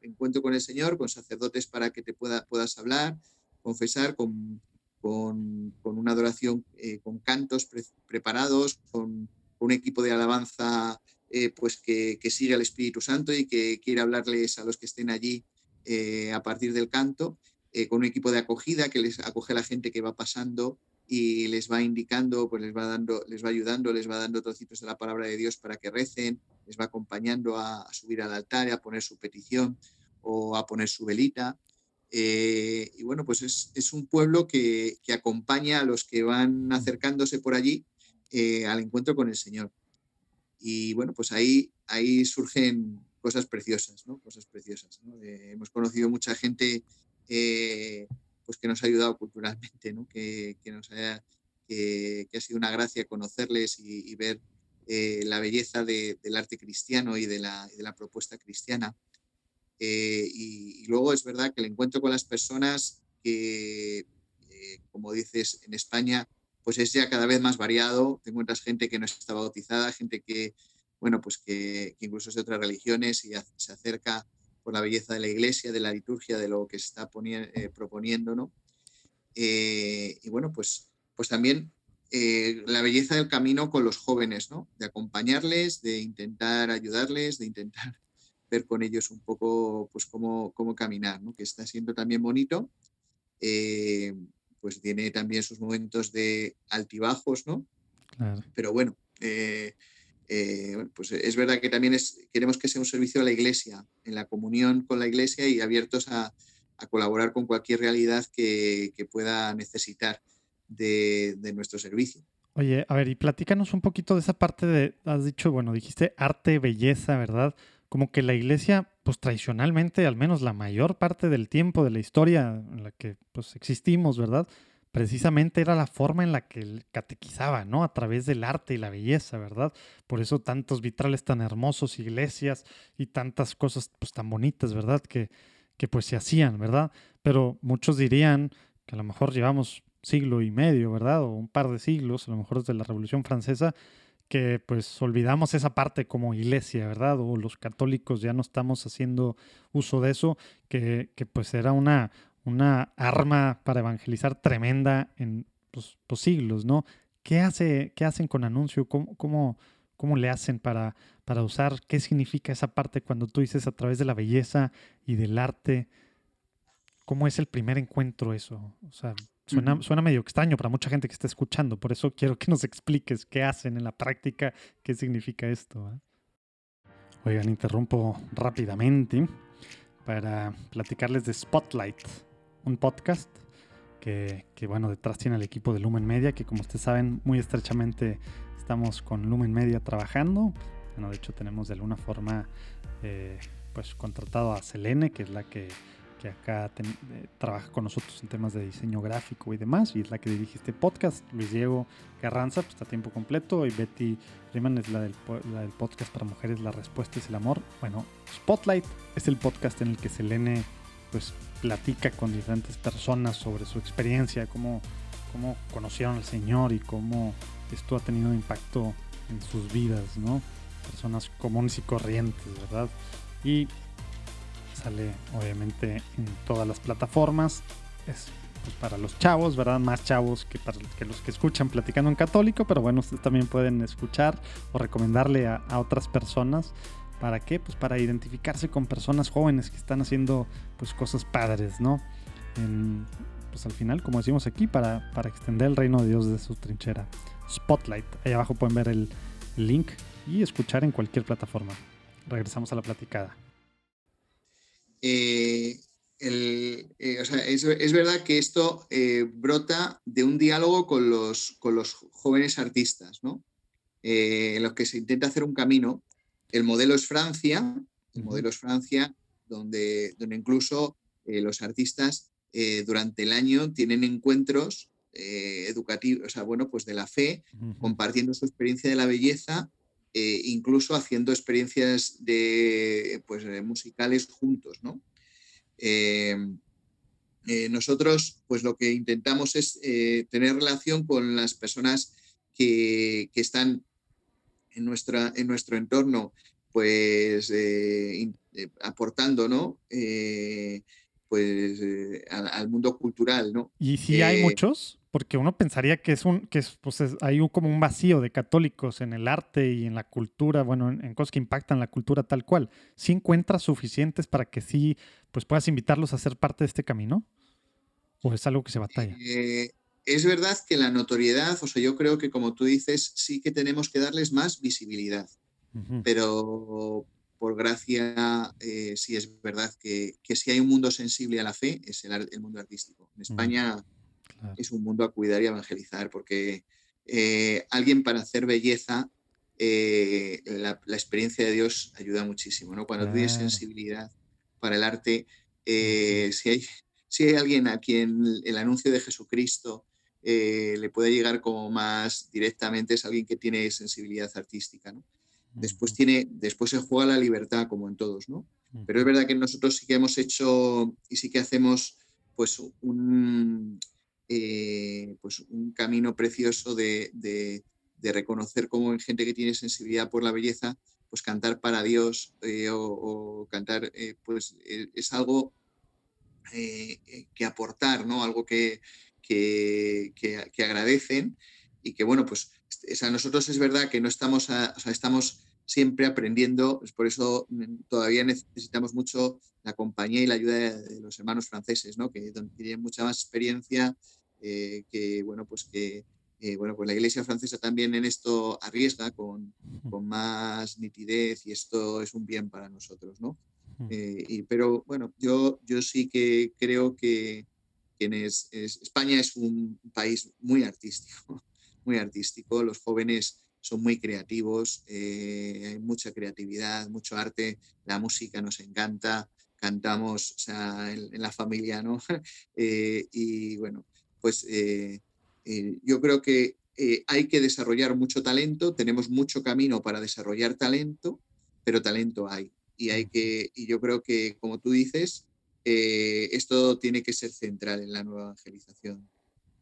encuentro con el Señor, con sacerdotes para que te pueda, puedas hablar, confesar, con, con, una adoración eh, con cantos preparados, con, un equipo de alabanza eh, pues que, sigue al Espíritu Santo y que quiere hablarles a los que estén allí eh, a partir del canto, con un equipo de acogida que les acoge a la gente que va pasando y les va indicando, pues les va dando, les va ayudando, les va dando trocitos de la palabra de Dios para que recen, les va acompañando a, subir al altar, a poner su petición o a poner su velita. Eh, y bueno, pues es, un pueblo que, acompaña a los que van acercándose por allí eh, al encuentro con el Señor. Y bueno, pues ahí, ahí surgen cosas preciosas, ¿no? Cosas preciosas. Eh, hemos conocido mucha gente pues que nos ha ayudado culturalmente, ¿no? Que, nos haya, que, ha sido una gracia conocerles y, ver la belleza del arte cristiano y de la, y de la propuesta cristiana. Eh, y, luego es verdad que el encuentro con las personas, que, eh, como dices, en España, pues es ya cada vez más variado. Te encuentras gente que no está bautizada, gente que, bueno, pues que, incluso es de otras religiones y se acerca por la belleza de la iglesia, de la liturgia, de lo que se está eh, proponiendo, ¿no? y bueno, pues, pues también la belleza del camino con los jóvenes, ¿no? De acompañarles, de intentar ayudarles, de intentar ver con ellos un poco pues cómo, cómo caminar, ¿no? que está siendo también bonito. pues tiene también sus momentos de altibajos, ¿no? Pero bueno, pues es verdad que también queremos que sea un servicio a la iglesia, en la comunión con la iglesia y abiertos a, colaborar con cualquier realidad que, pueda necesitar de, nuestro servicio. Oye, a ver, y platícanos un poquito de esa parte de, has dicho, bueno, dijiste arte, belleza, ¿verdad? Como que la iglesia, pues tradicionalmente, al menos la mayor parte del tiempo de la historia en la que pues existimos, ¿verdad? Precisamente era la forma en la que catequizaba, ¿no? A través del arte y la belleza, ¿verdad? Por eso tantos vitrales tan hermosos, iglesias y tantas cosas pues tan bonitas, ¿verdad? Que, que pues se hacían, ¿verdad? Pero muchos dirían que a lo mejor llevamos siglo y medio, ¿verdad? O un par de siglos, a lo mejor desde la Revolución Francesa, que pues olvidamos esa parte como iglesia, ¿verdad? O los católicos ya no estamos haciendo uso de eso, que, pues era una, una arma para evangelizar tremenda en los, pues, siglos, ¿no? ¿Qué, hace, qué hacen con anuncio? ¿Cómo, cómo, cómo le hacen para, para usar, qué significa esa parte cuando tú dices a través de la belleza y del arte. ¿Cómo es el primer encuentro eso? O sea, suena, suena medio extraño para mucha gente que está escuchando, por eso quiero que nos expliques qué hacen en la práctica, qué significa esto. ¿eh? Oigan, interrumpo rápidamente para platicarles de Spotlight, un podcast que, que, bueno, detrás tiene el equipo de Lumen Media, que como ustedes saben, muy estrechamente estamos con Lumen Media trabajando bueno, de hecho tenemos de alguna forma eh, pues contratado a Selene, que es la que, acá eh, trabaja con nosotros en temas de diseño gráfico y demás, y es la que dirige este podcast. Luis Diego Carranza pues, está a tiempo completo y Betty Riemann es la del, podcast para mujeres La Respuesta es el Amor. Bueno, Spotlight es el podcast en el que Selene pues platica con diferentes personas sobre su experiencia, cómo, cómo conocieron al Señor y cómo esto ha tenido impacto en sus vidas, ¿no? personas comunes y corrientes, ¿verdad? Y sale obviamente en todas las plataformas. Es pues, para los chavos, ¿verdad? Más chavos que para que los que escuchan platicando en católico, pero bueno, ustedes también pueden escuchar o recomendarle a, otras personas. ¿Para qué? Pues para identificarse con personas jóvenes que están haciendo pues cosas padres, ¿no? pues al final, como decimos aquí, para, para extender el reino de Dios desde su trinchera. Spotlight. Ahí abajo pueden ver el link y escuchar en cualquier plataforma. Regresamos a la platicada. Eh, eh, es, verdad que esto eh, brota de un diálogo con los, con los jóvenes artistas, ¿no? en los que se intenta hacer un camino. El modelo es Francia, el modelo es Francia, donde, donde incluso los artistas durante el año tienen encuentros educativos, o sea, bueno, pues de la fe, compartiendo su experiencia de la belleza eh, incluso haciendo experiencias de, pues, eh, musicales juntos. ¿no? Em, eh, nosotros pues lo que intentamos es tener relación con las personas que, están en, nuestra, en nuestro entorno pues aportando ¿no? pues al, mundo cultural. ¿no? ¿Y si hay muchos? porque uno pensaría que es un, que es, pues hay un, como un vacío de católicos en el arte y en la cultura, bueno, en, cosas que impactan la cultura tal cual. ¿Sí encuentras suficientes para que sí, pues puedas invitarlos a ser parte de este camino? ¿O es algo que se batalla? Eh, es verdad que la notoriedad, o sea, yo creo que como tú dices, sí que tenemos que darles más visibilidad, pero por gracia, eh, sí es verdad que, que, si hay un mundo sensible a la fe, es el, el mundo artístico. En España es un mundo a cuidar y evangelizar, porque eh, alguien para hacer belleza, eh, la, experiencia de Dios ayuda muchísimo, ¿no? Cuando tienes sensibilidad para el arte, si, hay, si hay alguien a quien el anuncio de Jesucristo le puede llegar como más directamente, es alguien que tiene sensibilidad artística, ¿no? Después, tiene, después se juega la libertad, como en todos, ¿no? Pero es verdad que nosotros sí que hemos hecho y sí que hacemos pues un, eh, pues un camino precioso de, reconocer cómo hay gente que tiene sensibilidad por la belleza, pues cantar para Dios eh, o, cantar, eh, pues es algo que aportar, ¿no? Algo que, que, agradecen y que, bueno, pues a nosotros es verdad que no estamos, estamos siempre aprendiendo, pues por eso mm, todavía necesitamos mucho la compañía y la ayuda de, los hermanos franceses, ¿no? que tienen mucha más experiencia, eh, que, bueno, pues que eh, bueno, pues la iglesia francesa también en esto arriesga con, con, más nitidez y esto es un bien para nosotros, ¿no? Eh, y, pero bueno, yo, yo sí que creo que, es, España es un país muy artístico, muy artístico. Los jóvenes son muy creativos, eh, hay mucha creatividad, mucho arte, la música nos encanta, cantamos o sea, en, la familia, ¿no? y bueno, pues eh, yo creo que eh, hay que desarrollar mucho talento, tenemos mucho camino para desarrollar talento, pero talento hay. Y, hay que, y yo creo que, como tú dices, eh, esto tiene que ser central en la nueva evangelización.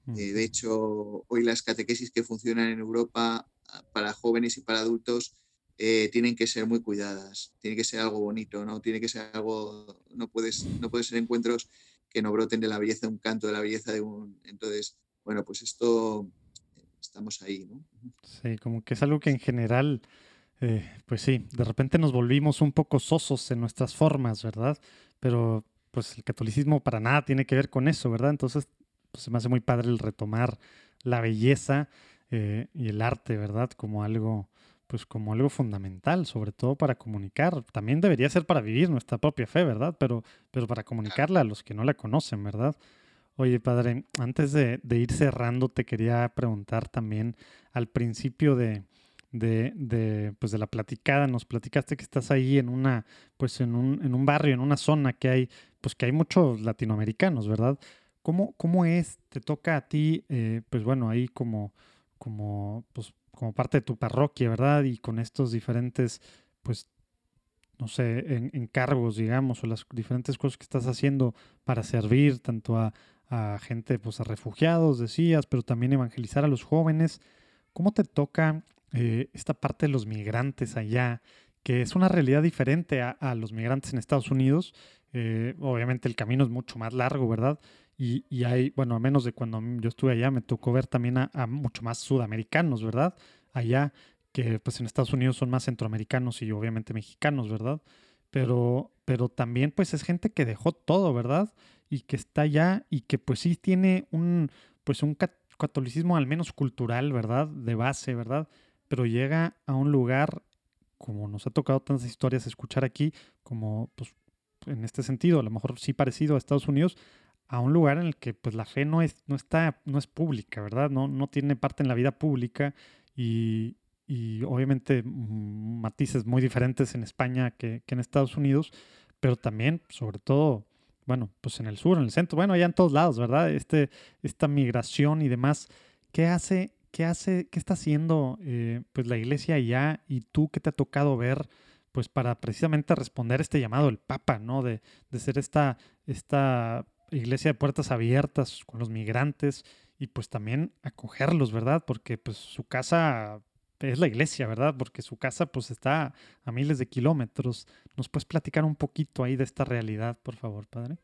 de hecho, hoy las catequesis que funcionan en Europa ah, para jóvenes y para adultos tienen que ser muy cuidadas, tiene que ser algo bonito, no tiene que ser algo, no puedes, no puede ser encuentros que no broten de la belleza de un canto, de la belleza de un. Entonces, bueno, pues esto estamos ahí, ¿no? Sí, como que es algo que en general, eh, pues sí, de repente nos volvimos un poco sosos en nuestras formas, ¿verdad? Pero pues el catolicismo para nada tiene que ver con eso, ¿verdad? Entonces, pues se me hace muy padre el retomar la belleza eh, y el arte, ¿verdad? Como algo, pues como algo fundamental, sobre todo para comunicar. También debería ser para vivir nuestra propia fe, ¿verdad? Pero, pero para comunicarla a los que no la conocen, ¿verdad? Oye, padre, antes de, ir cerrando, te quería preguntar también al principio de, de, pues de la platicada, nos platicaste que estás ahí en una, pues en un, en un barrio, en una zona que hay, pues que hay muchos latinoamericanos, ¿verdad? ¿Cómo, cómo es? ¿Te toca a ti, eh, pues bueno, ahí como, como, pues, como parte de tu parroquia, ¿verdad? Y con estos diferentes, pues, no sé, encargos, digamos, o las diferentes cosas que estás haciendo para servir tanto a, a gente, pues a refugiados, decías, pero también evangelizar a los jóvenes. ¿Cómo te toca eh, esta parte de los migrantes allá? que es una realidad diferente a, los migrantes en Estados Unidos. Eh, obviamente el camino es mucho más largo, ¿verdad? Y, hay, bueno, a menos de cuando yo estuve allá, me tocó ver también a, a, mucho más sudamericanos, ¿verdad? Allá, que pues en Estados Unidos son más centroamericanos y obviamente mexicanos, ¿verdad? Pero, pero también pues es gente que dejó todo, ¿verdad? y que está allá y que pues sí tiene un, pues un catolicismo al menos cultural, ¿verdad? De base, ¿verdad? Pero llega a un lugar, como nos ha tocado tantas historias escuchar aquí, como pues en este sentido, a lo mejor sí parecido a Estados Unidos, a un lugar en el que pues la fe no es, no está, no es pública, ¿verdad? No, no tiene parte en la vida pública y, y obviamente mm, matices muy diferentes en España que, que en Estados Unidos, pero también, sobre todo, bueno, pues en el sur, en el centro, bueno, allá en todos lados, ¿verdad? Este, esta migración y demás. ¿Qué hace, qué hace, qué está haciendo eh, pues la iglesia allá y tú qué te ha tocado ver? Pues para precisamente responder este llamado del Papa, ¿no? De, de ser esta, esta iglesia de puertas abiertas con los migrantes y pues también acogerlos, ¿verdad? Porque pues su casa es la iglesia, ¿verdad? Porque su casa pues está a miles de kilómetros. ¿Nos puedes platicar un poquito ahí de esta realidad, por favor, padre?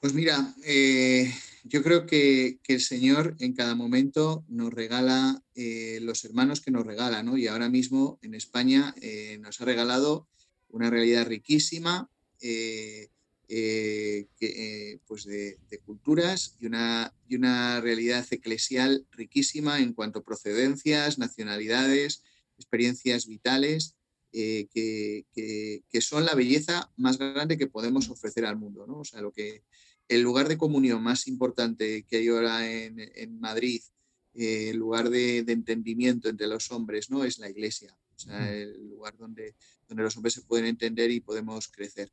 Pues mira, eh, yo creo que, el Señor en cada momento nos regala eh, los hermanos que nos regala, ¿no? Y ahora mismo en España eh, nos ha regalado una realidad riquísima pues de, culturas y una, y una realidad eclesial riquísima en cuanto a procedencias, nacionalidades, experiencias vitales, eh, que, que, son la belleza más grande que podemos ofrecer al mundo. ¿no? O sea, lo que, el lugar de comunión más importante que hay ahora en, en Madrid, el lugar de, de, entendimiento entre los hombres, ¿no? es la iglesia. O sea, el lugar donde, donde los hombres se pueden entender y podemos crecer.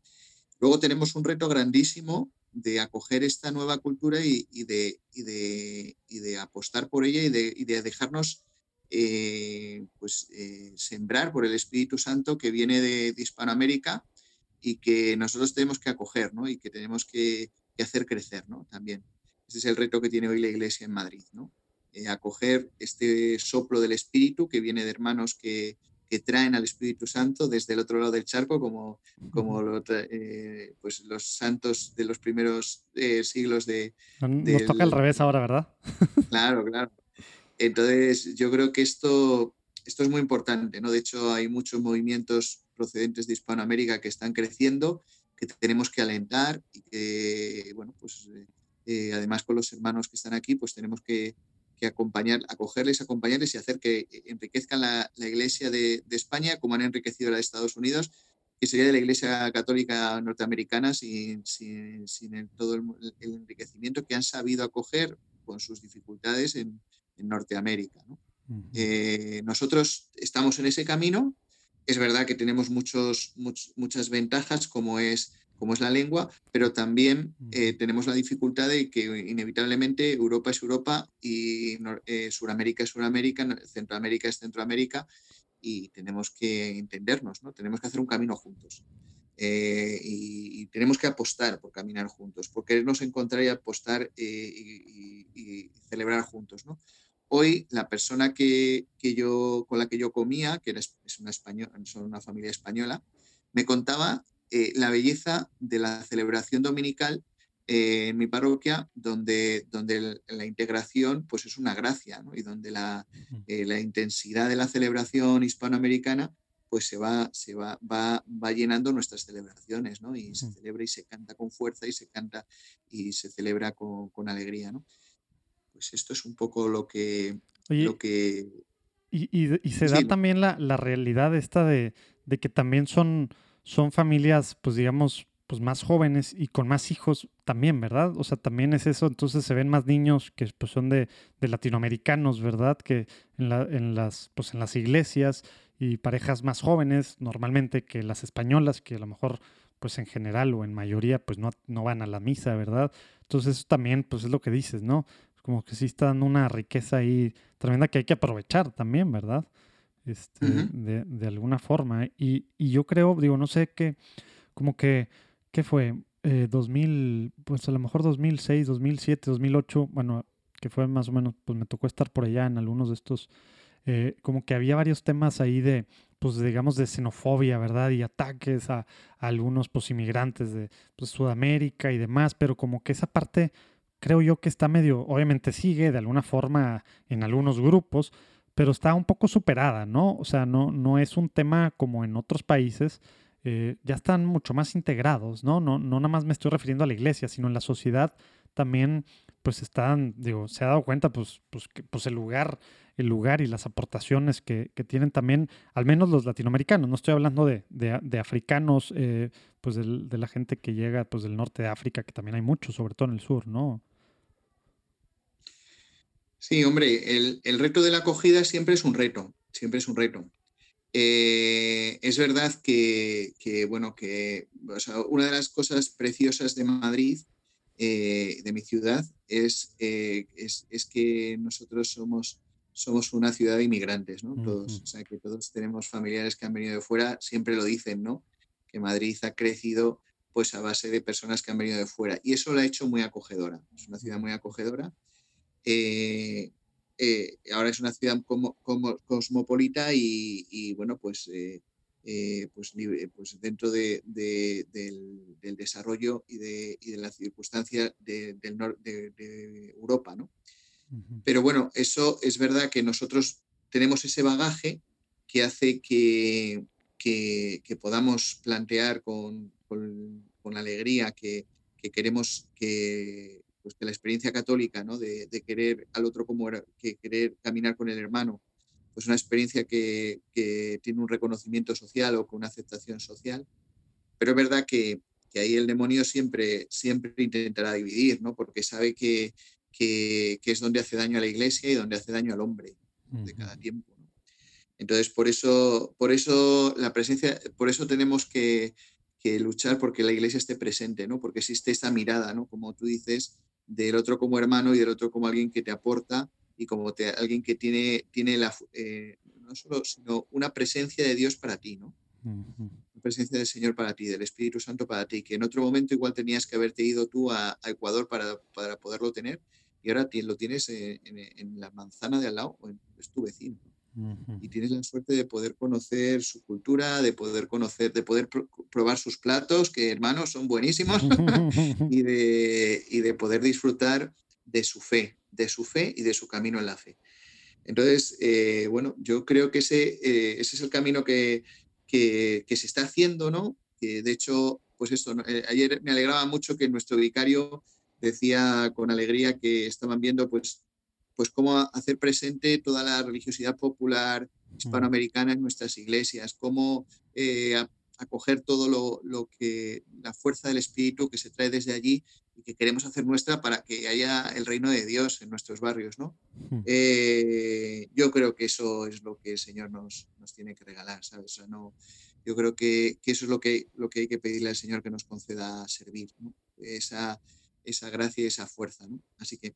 Luego tenemos un reto grandísimo de acoger esta nueva cultura y, de, de, apostar por ella y de, dejarnos eh, pues, eh, sembrar por el Espíritu Santo que viene de, Hispanoamérica y que nosotros tenemos que acoger ¿no? y que tenemos que, hacer crecer ¿no? también. Ese es el reto que tiene hoy la Iglesia en Madrid. ¿no? Eh, acoger este soplo del Espíritu que viene de hermanos que, que traen al Espíritu Santo desde el otro lado del charco, como, como eh, pues los santos de los primeros eh, siglos de... Nos toca al revés ahora, ¿verdad? Claro, claro. Entonces, yo creo que esto, esto es muy importante, ¿no? De hecho, hay muchos movimientos procedentes de Hispanoamérica que están creciendo, que tenemos que alentar y que, bueno, pues eh, además con los hermanos que están aquí, pues tenemos que, acompañar, acogerles, acompañarles y hacer que enriquezcan la, iglesia de, España como han enriquecido la de Estados Unidos, que sería de la iglesia católica norteamericana sin, todo el, enriquecimiento que han sabido acoger con sus dificultades en, Norteamérica. Eh, nosotros estamos en ese camino. Es verdad que tenemos muchos, muchas ventajas, como es como es la lengua, pero también eh, tenemos la dificultad de que inevitablemente Europa es Europa y eh, Suramérica es Suramérica, Centroamérica es Centroamérica y tenemos que entendernos, ¿no? tenemos que hacer un camino juntos. Eh, y, tenemos que apostar por caminar juntos, por querernos encontrar y apostar y, celebrar juntos. ¿no? Hoy la persona que, que, yo, con la que yo comía, que es una, española, son una familia española, me contaba eh, la belleza de la celebración dominical eh, en mi parroquia, donde, donde la integración pues es una gracia, y donde la, eh, la, intensidad de la celebración hispanoamericana pues se va, se va, va, va llenando nuestras celebraciones, ¿no? Y se celebra y se canta con fuerza y se canta y se celebra con, con alegría, ¿no? Pues esto es un poco lo que... lo que y, y, se da también la, la, realidad esta de, de que también son son familias, pues digamos, pues más jóvenes y con más hijos también, ¿verdad? O sea, también es eso, entonces se ven más niños que pues, son de, latinoamericanos, ¿verdad? Que en, la, en, las, pues, en las iglesias y parejas más jóvenes normalmente que las españolas, que a lo mejor pues en general o en mayoría pues no, no van a la misa, ¿verdad? Entonces eso también pues es lo que dices, ¿no? Como que sí está dando una riqueza ahí tremenda que hay que aprovechar también, ¿verdad? este, de, alguna forma. Y, yo creo, digo, no sé qué, como que, ¿qué fue? 2000, eh, pues a lo mejor 2006, 2007, 2008, bueno, que fue más o menos, pues me tocó estar por allá en algunos de estos, eh, como que había varios temas ahí de, pues digamos, de xenofobia, ¿verdad? Y ataques a, algunos, pues, inmigrantes de pues, Sudamérica y demás, pero como que esa parte creo yo que está medio, obviamente sigue de alguna forma en algunos grupos, pero está un poco superada, ¿no? O sea, no, no es un tema como en otros países, eh, ya están mucho más integrados, ¿no? ¿no? No nada más me estoy refiriendo a la iglesia, sino en la sociedad también, pues están, digo, se ha dado cuenta, pues, pues, que, pues el lugar, el lugar y las aportaciones que, que, tienen también, al menos los latinoamericanos, no estoy hablando de, de, africanos, eh, pues de, la gente que llega pues del norte de África, que también hay mucho, sobre todo en el sur, ¿no? Sí, hombre, el, reto de la acogida siempre es un reto, siempre es un reto. Eh, es verdad que, bueno, que una de las cosas preciosas de Madrid, eh, de mi ciudad, eh, es, es, que nosotros somos, somos una ciudad de inmigrantes, ¿no? Todos, o sea, que todos tenemos familiares que han venido de fuera, siempre lo dicen, ¿no? Que Madrid ha crecido pues a base de personas que han venido de fuera. Y eso la ha hecho muy acogedora. Es una ciudad muy acogedora eh, eh, ahora es una ciudad como, cosmopolita y, bueno, pues, eh, pues, pues, dentro del, desarrollo y de, y de la circunstancia del norte de, Europa, ¿no? Pero bueno, eso es verdad que nosotros tenemos ese bagaje que hace que, que, podamos plantear con, con, alegría que, que, queremos que, pues que la experiencia católica, ¿no? De, querer al otro como que querer caminar con el hermano, pues una experiencia que, tiene un reconocimiento social o con una aceptación social. Pero es verdad que, ahí el demonio siempre, siempre intentará dividir, ¿no? Porque sabe que, que, es donde hace daño a la iglesia y donde hace daño al hombre de cada tiempo. Entonces, por eso, por eso la presencia, por eso tenemos que, que, luchar porque la iglesia esté presente, ¿no? Porque existe esta mirada, ¿no? Como tú dices, del otro como hermano y del otro como alguien que te aporta y como te, alguien que tiene, tiene la, eh, no solo, sino una presencia de Dios para ti, ¿no? Una presencia del Señor para ti, del Espíritu Santo para ti, que en otro momento igual tenías que haberte ido tú a, Ecuador para, para, poderlo tener y ahora lo tienes en, en, la manzana de al lado, es tu vecino y tienes la suerte de poder conocer su cultura, de poder conocer, de poder probar sus platos, que hermanos son buenísimos, y, de, y de poder disfrutar de su fe, de su fe y de su camino en la fe. Entonces, eh, bueno, yo creo que ese, eh, ese es el camino que, que, se está haciendo, ¿no? Que de hecho, pues esto, eh, ayer me alegraba mucho que nuestro vicario decía con alegría que estaban viendo, pues, pues cómo hacer presente toda la religiosidad popular hispanoamericana en nuestras iglesias, cómo acoger todo lo, lo, que la fuerza del espíritu que se trae desde allí y que queremos hacer nuestra para que haya el reino de Dios en nuestros barrios, ¿no? Hmm. Eh, yo creo que eso es lo que el Señor nos, nos tiene que regalar, ¿sabes? no, yo creo que, que, eso es lo que, lo que hay que pedirle al Señor que nos conceda servir, ¿no? esa, esa gracia y esa fuerza, ¿no? Así que,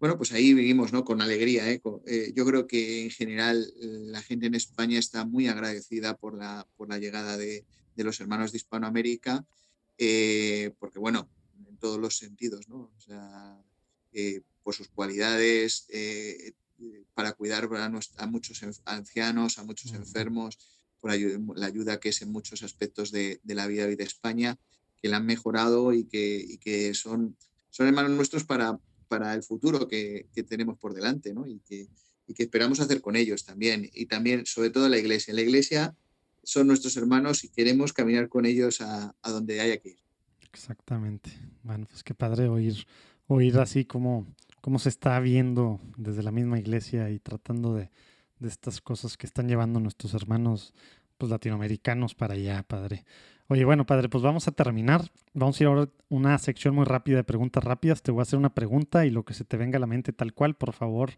bueno, pues ahí vivimos, ¿no? Con alegría, ¿eh? Eh, yo creo que en general la gente en España está muy agradecida por la, por la llegada de, de los hermanos de Hispanoamérica, porque, bueno, todos los sentidos, ¿no? O sea, eh, por sus cualidades, eh, eh, para cuidar a, muchos ancianos, a muchos enfermos, por la ayuda que es en muchos aspectos de, la vida de España, que la han mejorado y que, que son, son hermanos nuestros para, para el futuro que, que tenemos por delante, ¿no? Y que, y que esperamos hacer con ellos también. Y también, sobre todo, la iglesia. La iglesia son nuestros hermanos y queremos caminar con ellos a, a donde haya que ir. Exactamente. Bueno, pues qué padre oír, oír así como, como se está viendo desde la misma iglesia y tratando de, de estas cosas que están llevando nuestros hermanos pues, latinoamericanos para allá, padre. Oye, bueno, padre, pues vamos a terminar. Vamos a ir ahora a una sección muy rápida de preguntas rápidas. Te voy a hacer una pregunta y lo que se te venga a la mente tal cual, por favor,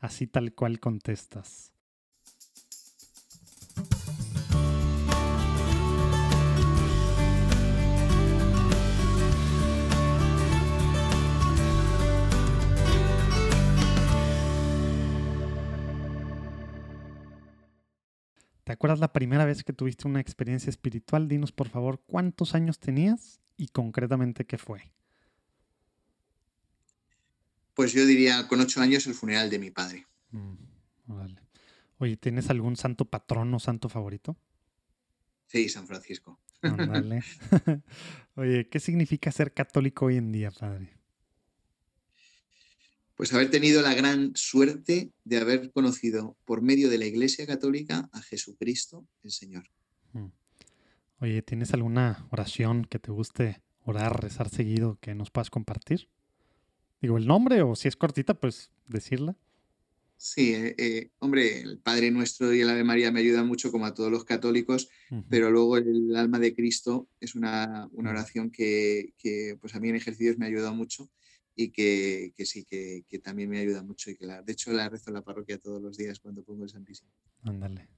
así tal cual contestas. ¿Te acuerdas la primera vez que tuviste una experiencia espiritual? Dinos por favor cuántos años tenías y concretamente qué fue. Pues yo diría con ocho años el funeral de mi padre. Mm, Oye, ¿tienes algún santo patrón o santo favorito? Sí, San Francisco. Oye, ¿qué significa ser católico hoy en día, padre? Pues haber tenido la gran suerte de haber conocido por medio de la Iglesia Católica a Jesucristo el Señor. Hmm. Oye, ¿tienes alguna oración que te guste orar, rezar seguido que nos puedas compartir? Digo, el nombre o si es cortita, pues decirla. Sí, eh, eh, hombre, el Padre Nuestro y el Ave María me ayudan mucho como a todos los católicos, pero luego el alma de Cristo es una, una oración que, que, pues a mí en ejercicios me ha ayudado mucho y que, que sí, que, que, también me ayuda mucho y que la, de hecho la rezo en la parroquia todos los días cuando pongo el Santísimo. Ándale.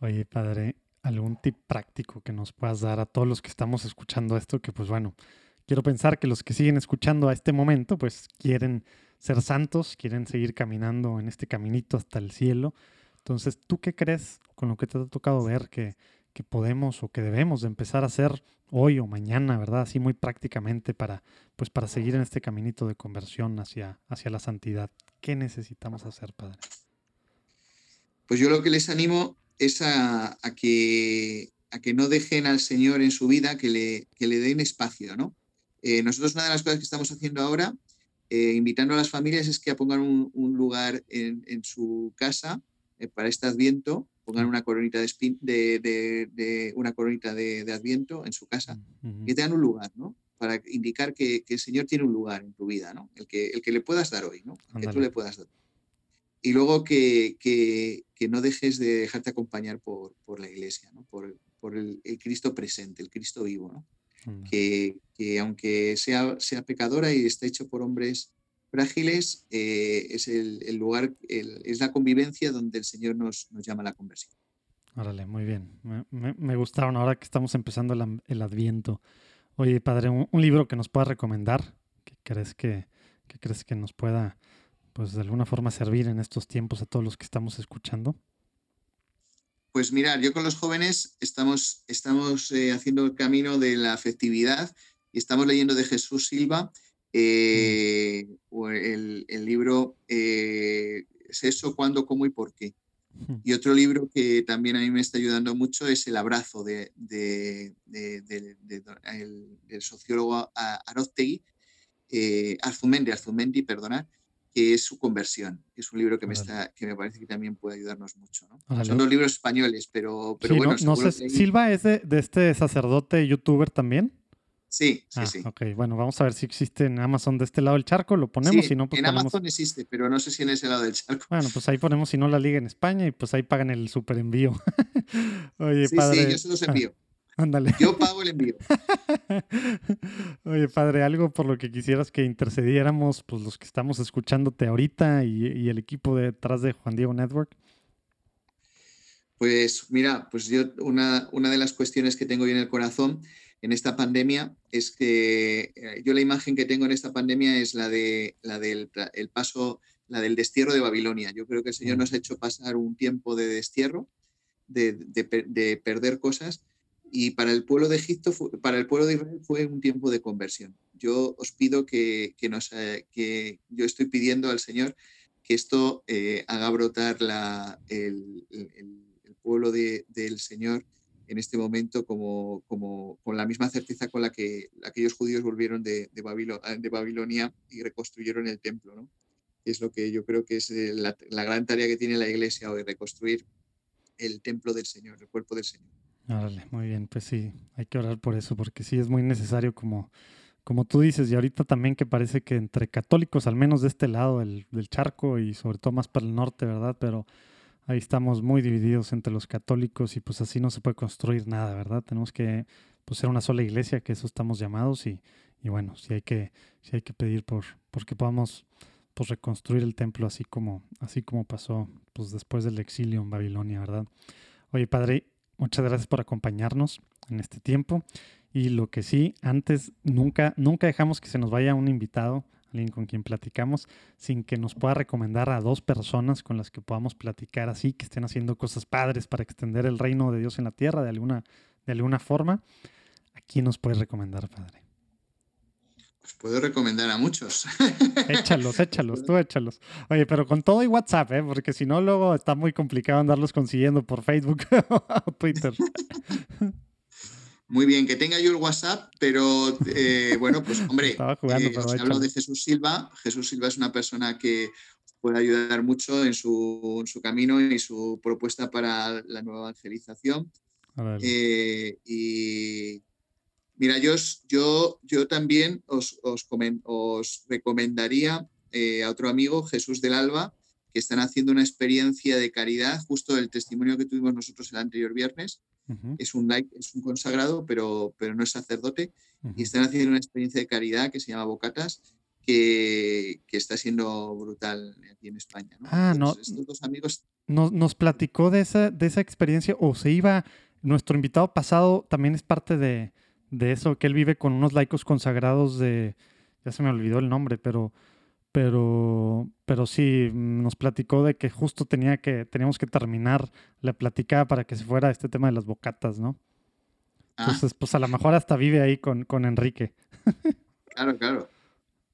Oye, padre, ¿algún tip práctico que nos puedas dar a todos los que estamos escuchando esto? Que pues bueno, quiero pensar que los que siguen escuchando a este momento pues quieren ser santos, quieren seguir caminando en este caminito hasta el cielo. Entonces, ¿tú qué crees con lo que te ha tocado ver que, que podemos o que debemos de empezar a hacer hoy o mañana, ¿verdad? Así muy prácticamente para, pues para seguir en este caminito de conversión hacia, hacia la santidad. ¿Qué necesitamos hacer, Padre? Pues yo lo que les animo es a, que, a que no dejen al Señor en su vida, que le, que le den espacio, ¿no? Eh, nosotros una de las cosas que estamos haciendo ahora, eh, invitando a las familias, es que pongan un, lugar en, en, su casa eh, para este adviento pongan una coronita de, de, una coronita de, Adviento en su casa y te dan un lugar, ¿no? Para indicar que, el Señor tiene un lugar en tu vida, ¿no? El que, el que le puedas dar hoy, ¿no? que tú le puedas dar. Y luego que, que, no dejes de dejarte acompañar por, por la iglesia, ¿no? Por, por el, Cristo presente, el Cristo vivo, ¿no? Que, que, aunque sea, sea pecadora y esté hecho por hombres frágiles eh, es el, lugar, es la convivencia donde el Señor nos, llama a la conversión. Órale, muy bien. Me, gustaron ahora que estamos empezando el, Adviento. Oye, padre, un, libro que nos pueda recomendar, que crees que, crees que nos pueda, pues de alguna forma servir en estos tiempos a todos los que estamos escuchando. Pues mirar, yo con los jóvenes estamos, estamos eh, haciendo el camino de la afectividad y estamos leyendo de Jesús Silva eh, el, el, libro eh, es eso, cuándo, cómo y por qué. Y otro libro que también a mí me está ayudando mucho es El abrazo de, de, del sociólogo Aroztegui, eh, Arzumendi, Arzumendi, perdonad, que es su conversión. Es un libro que me, está, que me parece que también puede ayudarnos mucho. Son dos libros españoles, pero, pero bueno. No, sé, Silva es de, de, este sacerdote youtuber también. Sí, sí, ah, sí. Ok, bueno, vamos a ver si existe en Amazon de este lado del charco, lo ponemos, si no, pues en Amazon existe, pero no sé si en ese lado del charco. Bueno, pues ahí ponemos si no la liga en España y pues ahí pagan el super envío. Oye, sí, padre. Sí, yo se los envío. ándale. Yo pago el envío. Oye, padre, algo por lo que quisieras que intercediéramos, pues los que estamos escuchándote ahorita y, y el equipo detrás de Juan Diego Network. Pues mira, pues yo una, una de las cuestiones que tengo hoy en el corazón en esta pandemia es que eh, yo la imagen que tengo en esta pandemia es la, de, la del el paso, la del destierro de Babilonia. Yo creo que el Señor nos ha hecho pasar un tiempo de destierro, de, de, perder cosas, y para el pueblo de Egipto, para el pueblo de Israel fue un tiempo de conversión. Yo os pido que, que, nos, eh, que yo estoy pidiendo al Señor que esto eh, haga brotar la, el, el, pueblo de, del Señor en este momento como, como, con la misma certeza con la que aquellos judíos volvieron de, de, Babilonia y reconstruyeron el templo. ¿no? Es lo que yo creo que es eh, la, la, gran tarea que tiene la iglesia hoy, reconstruir el templo del Señor, el cuerpo del Señor. Muy bien, pues sí, hay que orar por eso, porque sí es muy necesario como, como tú dices, y ahorita también que parece que entre católicos, al menos de este lado del, del charco y sobre todo más para el norte, ¿verdad? Pero ahí estamos muy divididos entre los católicos y pues así no se puede construir nada, ¿verdad? Tenemos que pues, ser una sola iglesia, que eso estamos llamados y, y bueno, si hay que, si hay que pedir por, por que podamos pues, reconstruir el templo así como, así como pasó pues, después del exilio en Babilonia, ¿verdad? Oye, Padre, muchas gracias por acompañarnos en este tiempo. Y lo que sí, antes nunca, nunca dejamos que se nos vaya un invitado alguien con quien platicamos, sin que nos pueda recomendar a dos personas con las que podamos platicar así, que estén haciendo cosas padres para extender el reino de Dios en la tierra de alguna, de alguna forma. ¿A quién nos puedes recomendar, Padre? Pues puedo recomendar a muchos. Échalos, échalos, tú échalos. Oye, pero con todo y WhatsApp, ¿eh? porque si no, luego está muy complicado andarlos consiguiendo por Facebook o Twitter. Muy bien, que tenga yo el WhatsApp, pero eh, bueno, pues hombre, eh, os hablo de Jesús Silva. Jesús Silva es una persona que puede ayudar mucho en su, camino y su propuesta para la nueva evangelización. Eh, y mira, yo, yo, yo también os, os, os recomendaría a otro amigo, Jesús del Alba, que están haciendo una experiencia de caridad, justo el testimonio que tuvimos nosotros el anterior viernes es, un es un consagrado, pero, pero no es sacerdote. Y están haciendo una experiencia de caridad que se llama Bocatas, que, que está siendo brutal aquí en España. Ah, no. Estos dos amigos. Nos, nos platicó de esa, de esa experiencia, o se iba. Nuestro invitado pasado también es parte de, de eso, que él vive con unos laicos consagrados de. Ya se me olvidó el nombre, pero pero, pero sí, nos platicó de que justo tenía que, teníamos que terminar la platicada para que se fuera este tema de las bocatas, ¿no? Ah. Entonces, pues a lo mejor hasta vive ahí con, con Enrique. claro, claro.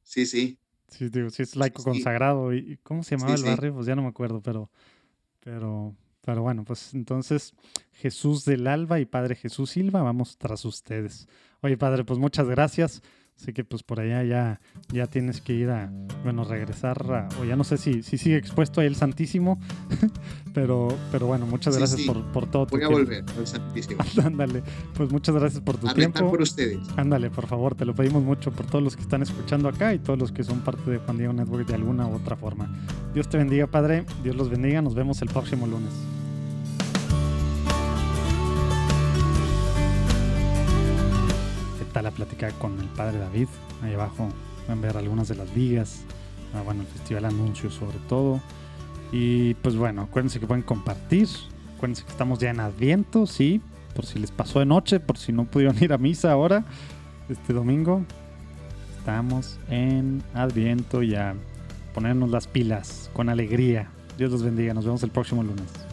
Sí, sí. Sí, digo, sí es laico consagrado. ¿Y cómo se llamaba el barrio? Pues ya no me acuerdo, pero, pero, pero bueno, pues entonces Jesús del Alba y Padre Jesús Silva, vamos tras ustedes. Oye, Padre, pues muchas gracias. Así que pues por allá ya, ya tienes que ir a, bueno, regresar, o ya no sé si, si sigue expuesto ahí el Santísimo, pero, pero bueno, muchas gracias Por, por, todo Voy a volver al Santísimo. Ándale, pues muchas gracias por tu a tiempo. por ustedes. Ándale, por favor, te lo pedimos mucho por todos los que están escuchando acá y todos los que son parte de Juan Diego Network de alguna u otra forma. Dios te bendiga, Padre, Dios los bendiga, nos vemos el próximo lunes. La plática con el padre David. Ahí abajo pueden ver algunas de las ligas. Ah, bueno, el festival anuncio sobre todo. Y pues bueno, acuérdense que pueden compartir. Acuérdense que estamos ya en Adviento, sí. Por si les pasó de noche, por si no pudieron ir a misa ahora, este domingo. Estamos en Adviento ya. Ponernos las pilas con alegría. Dios los bendiga. Nos vemos el próximo lunes.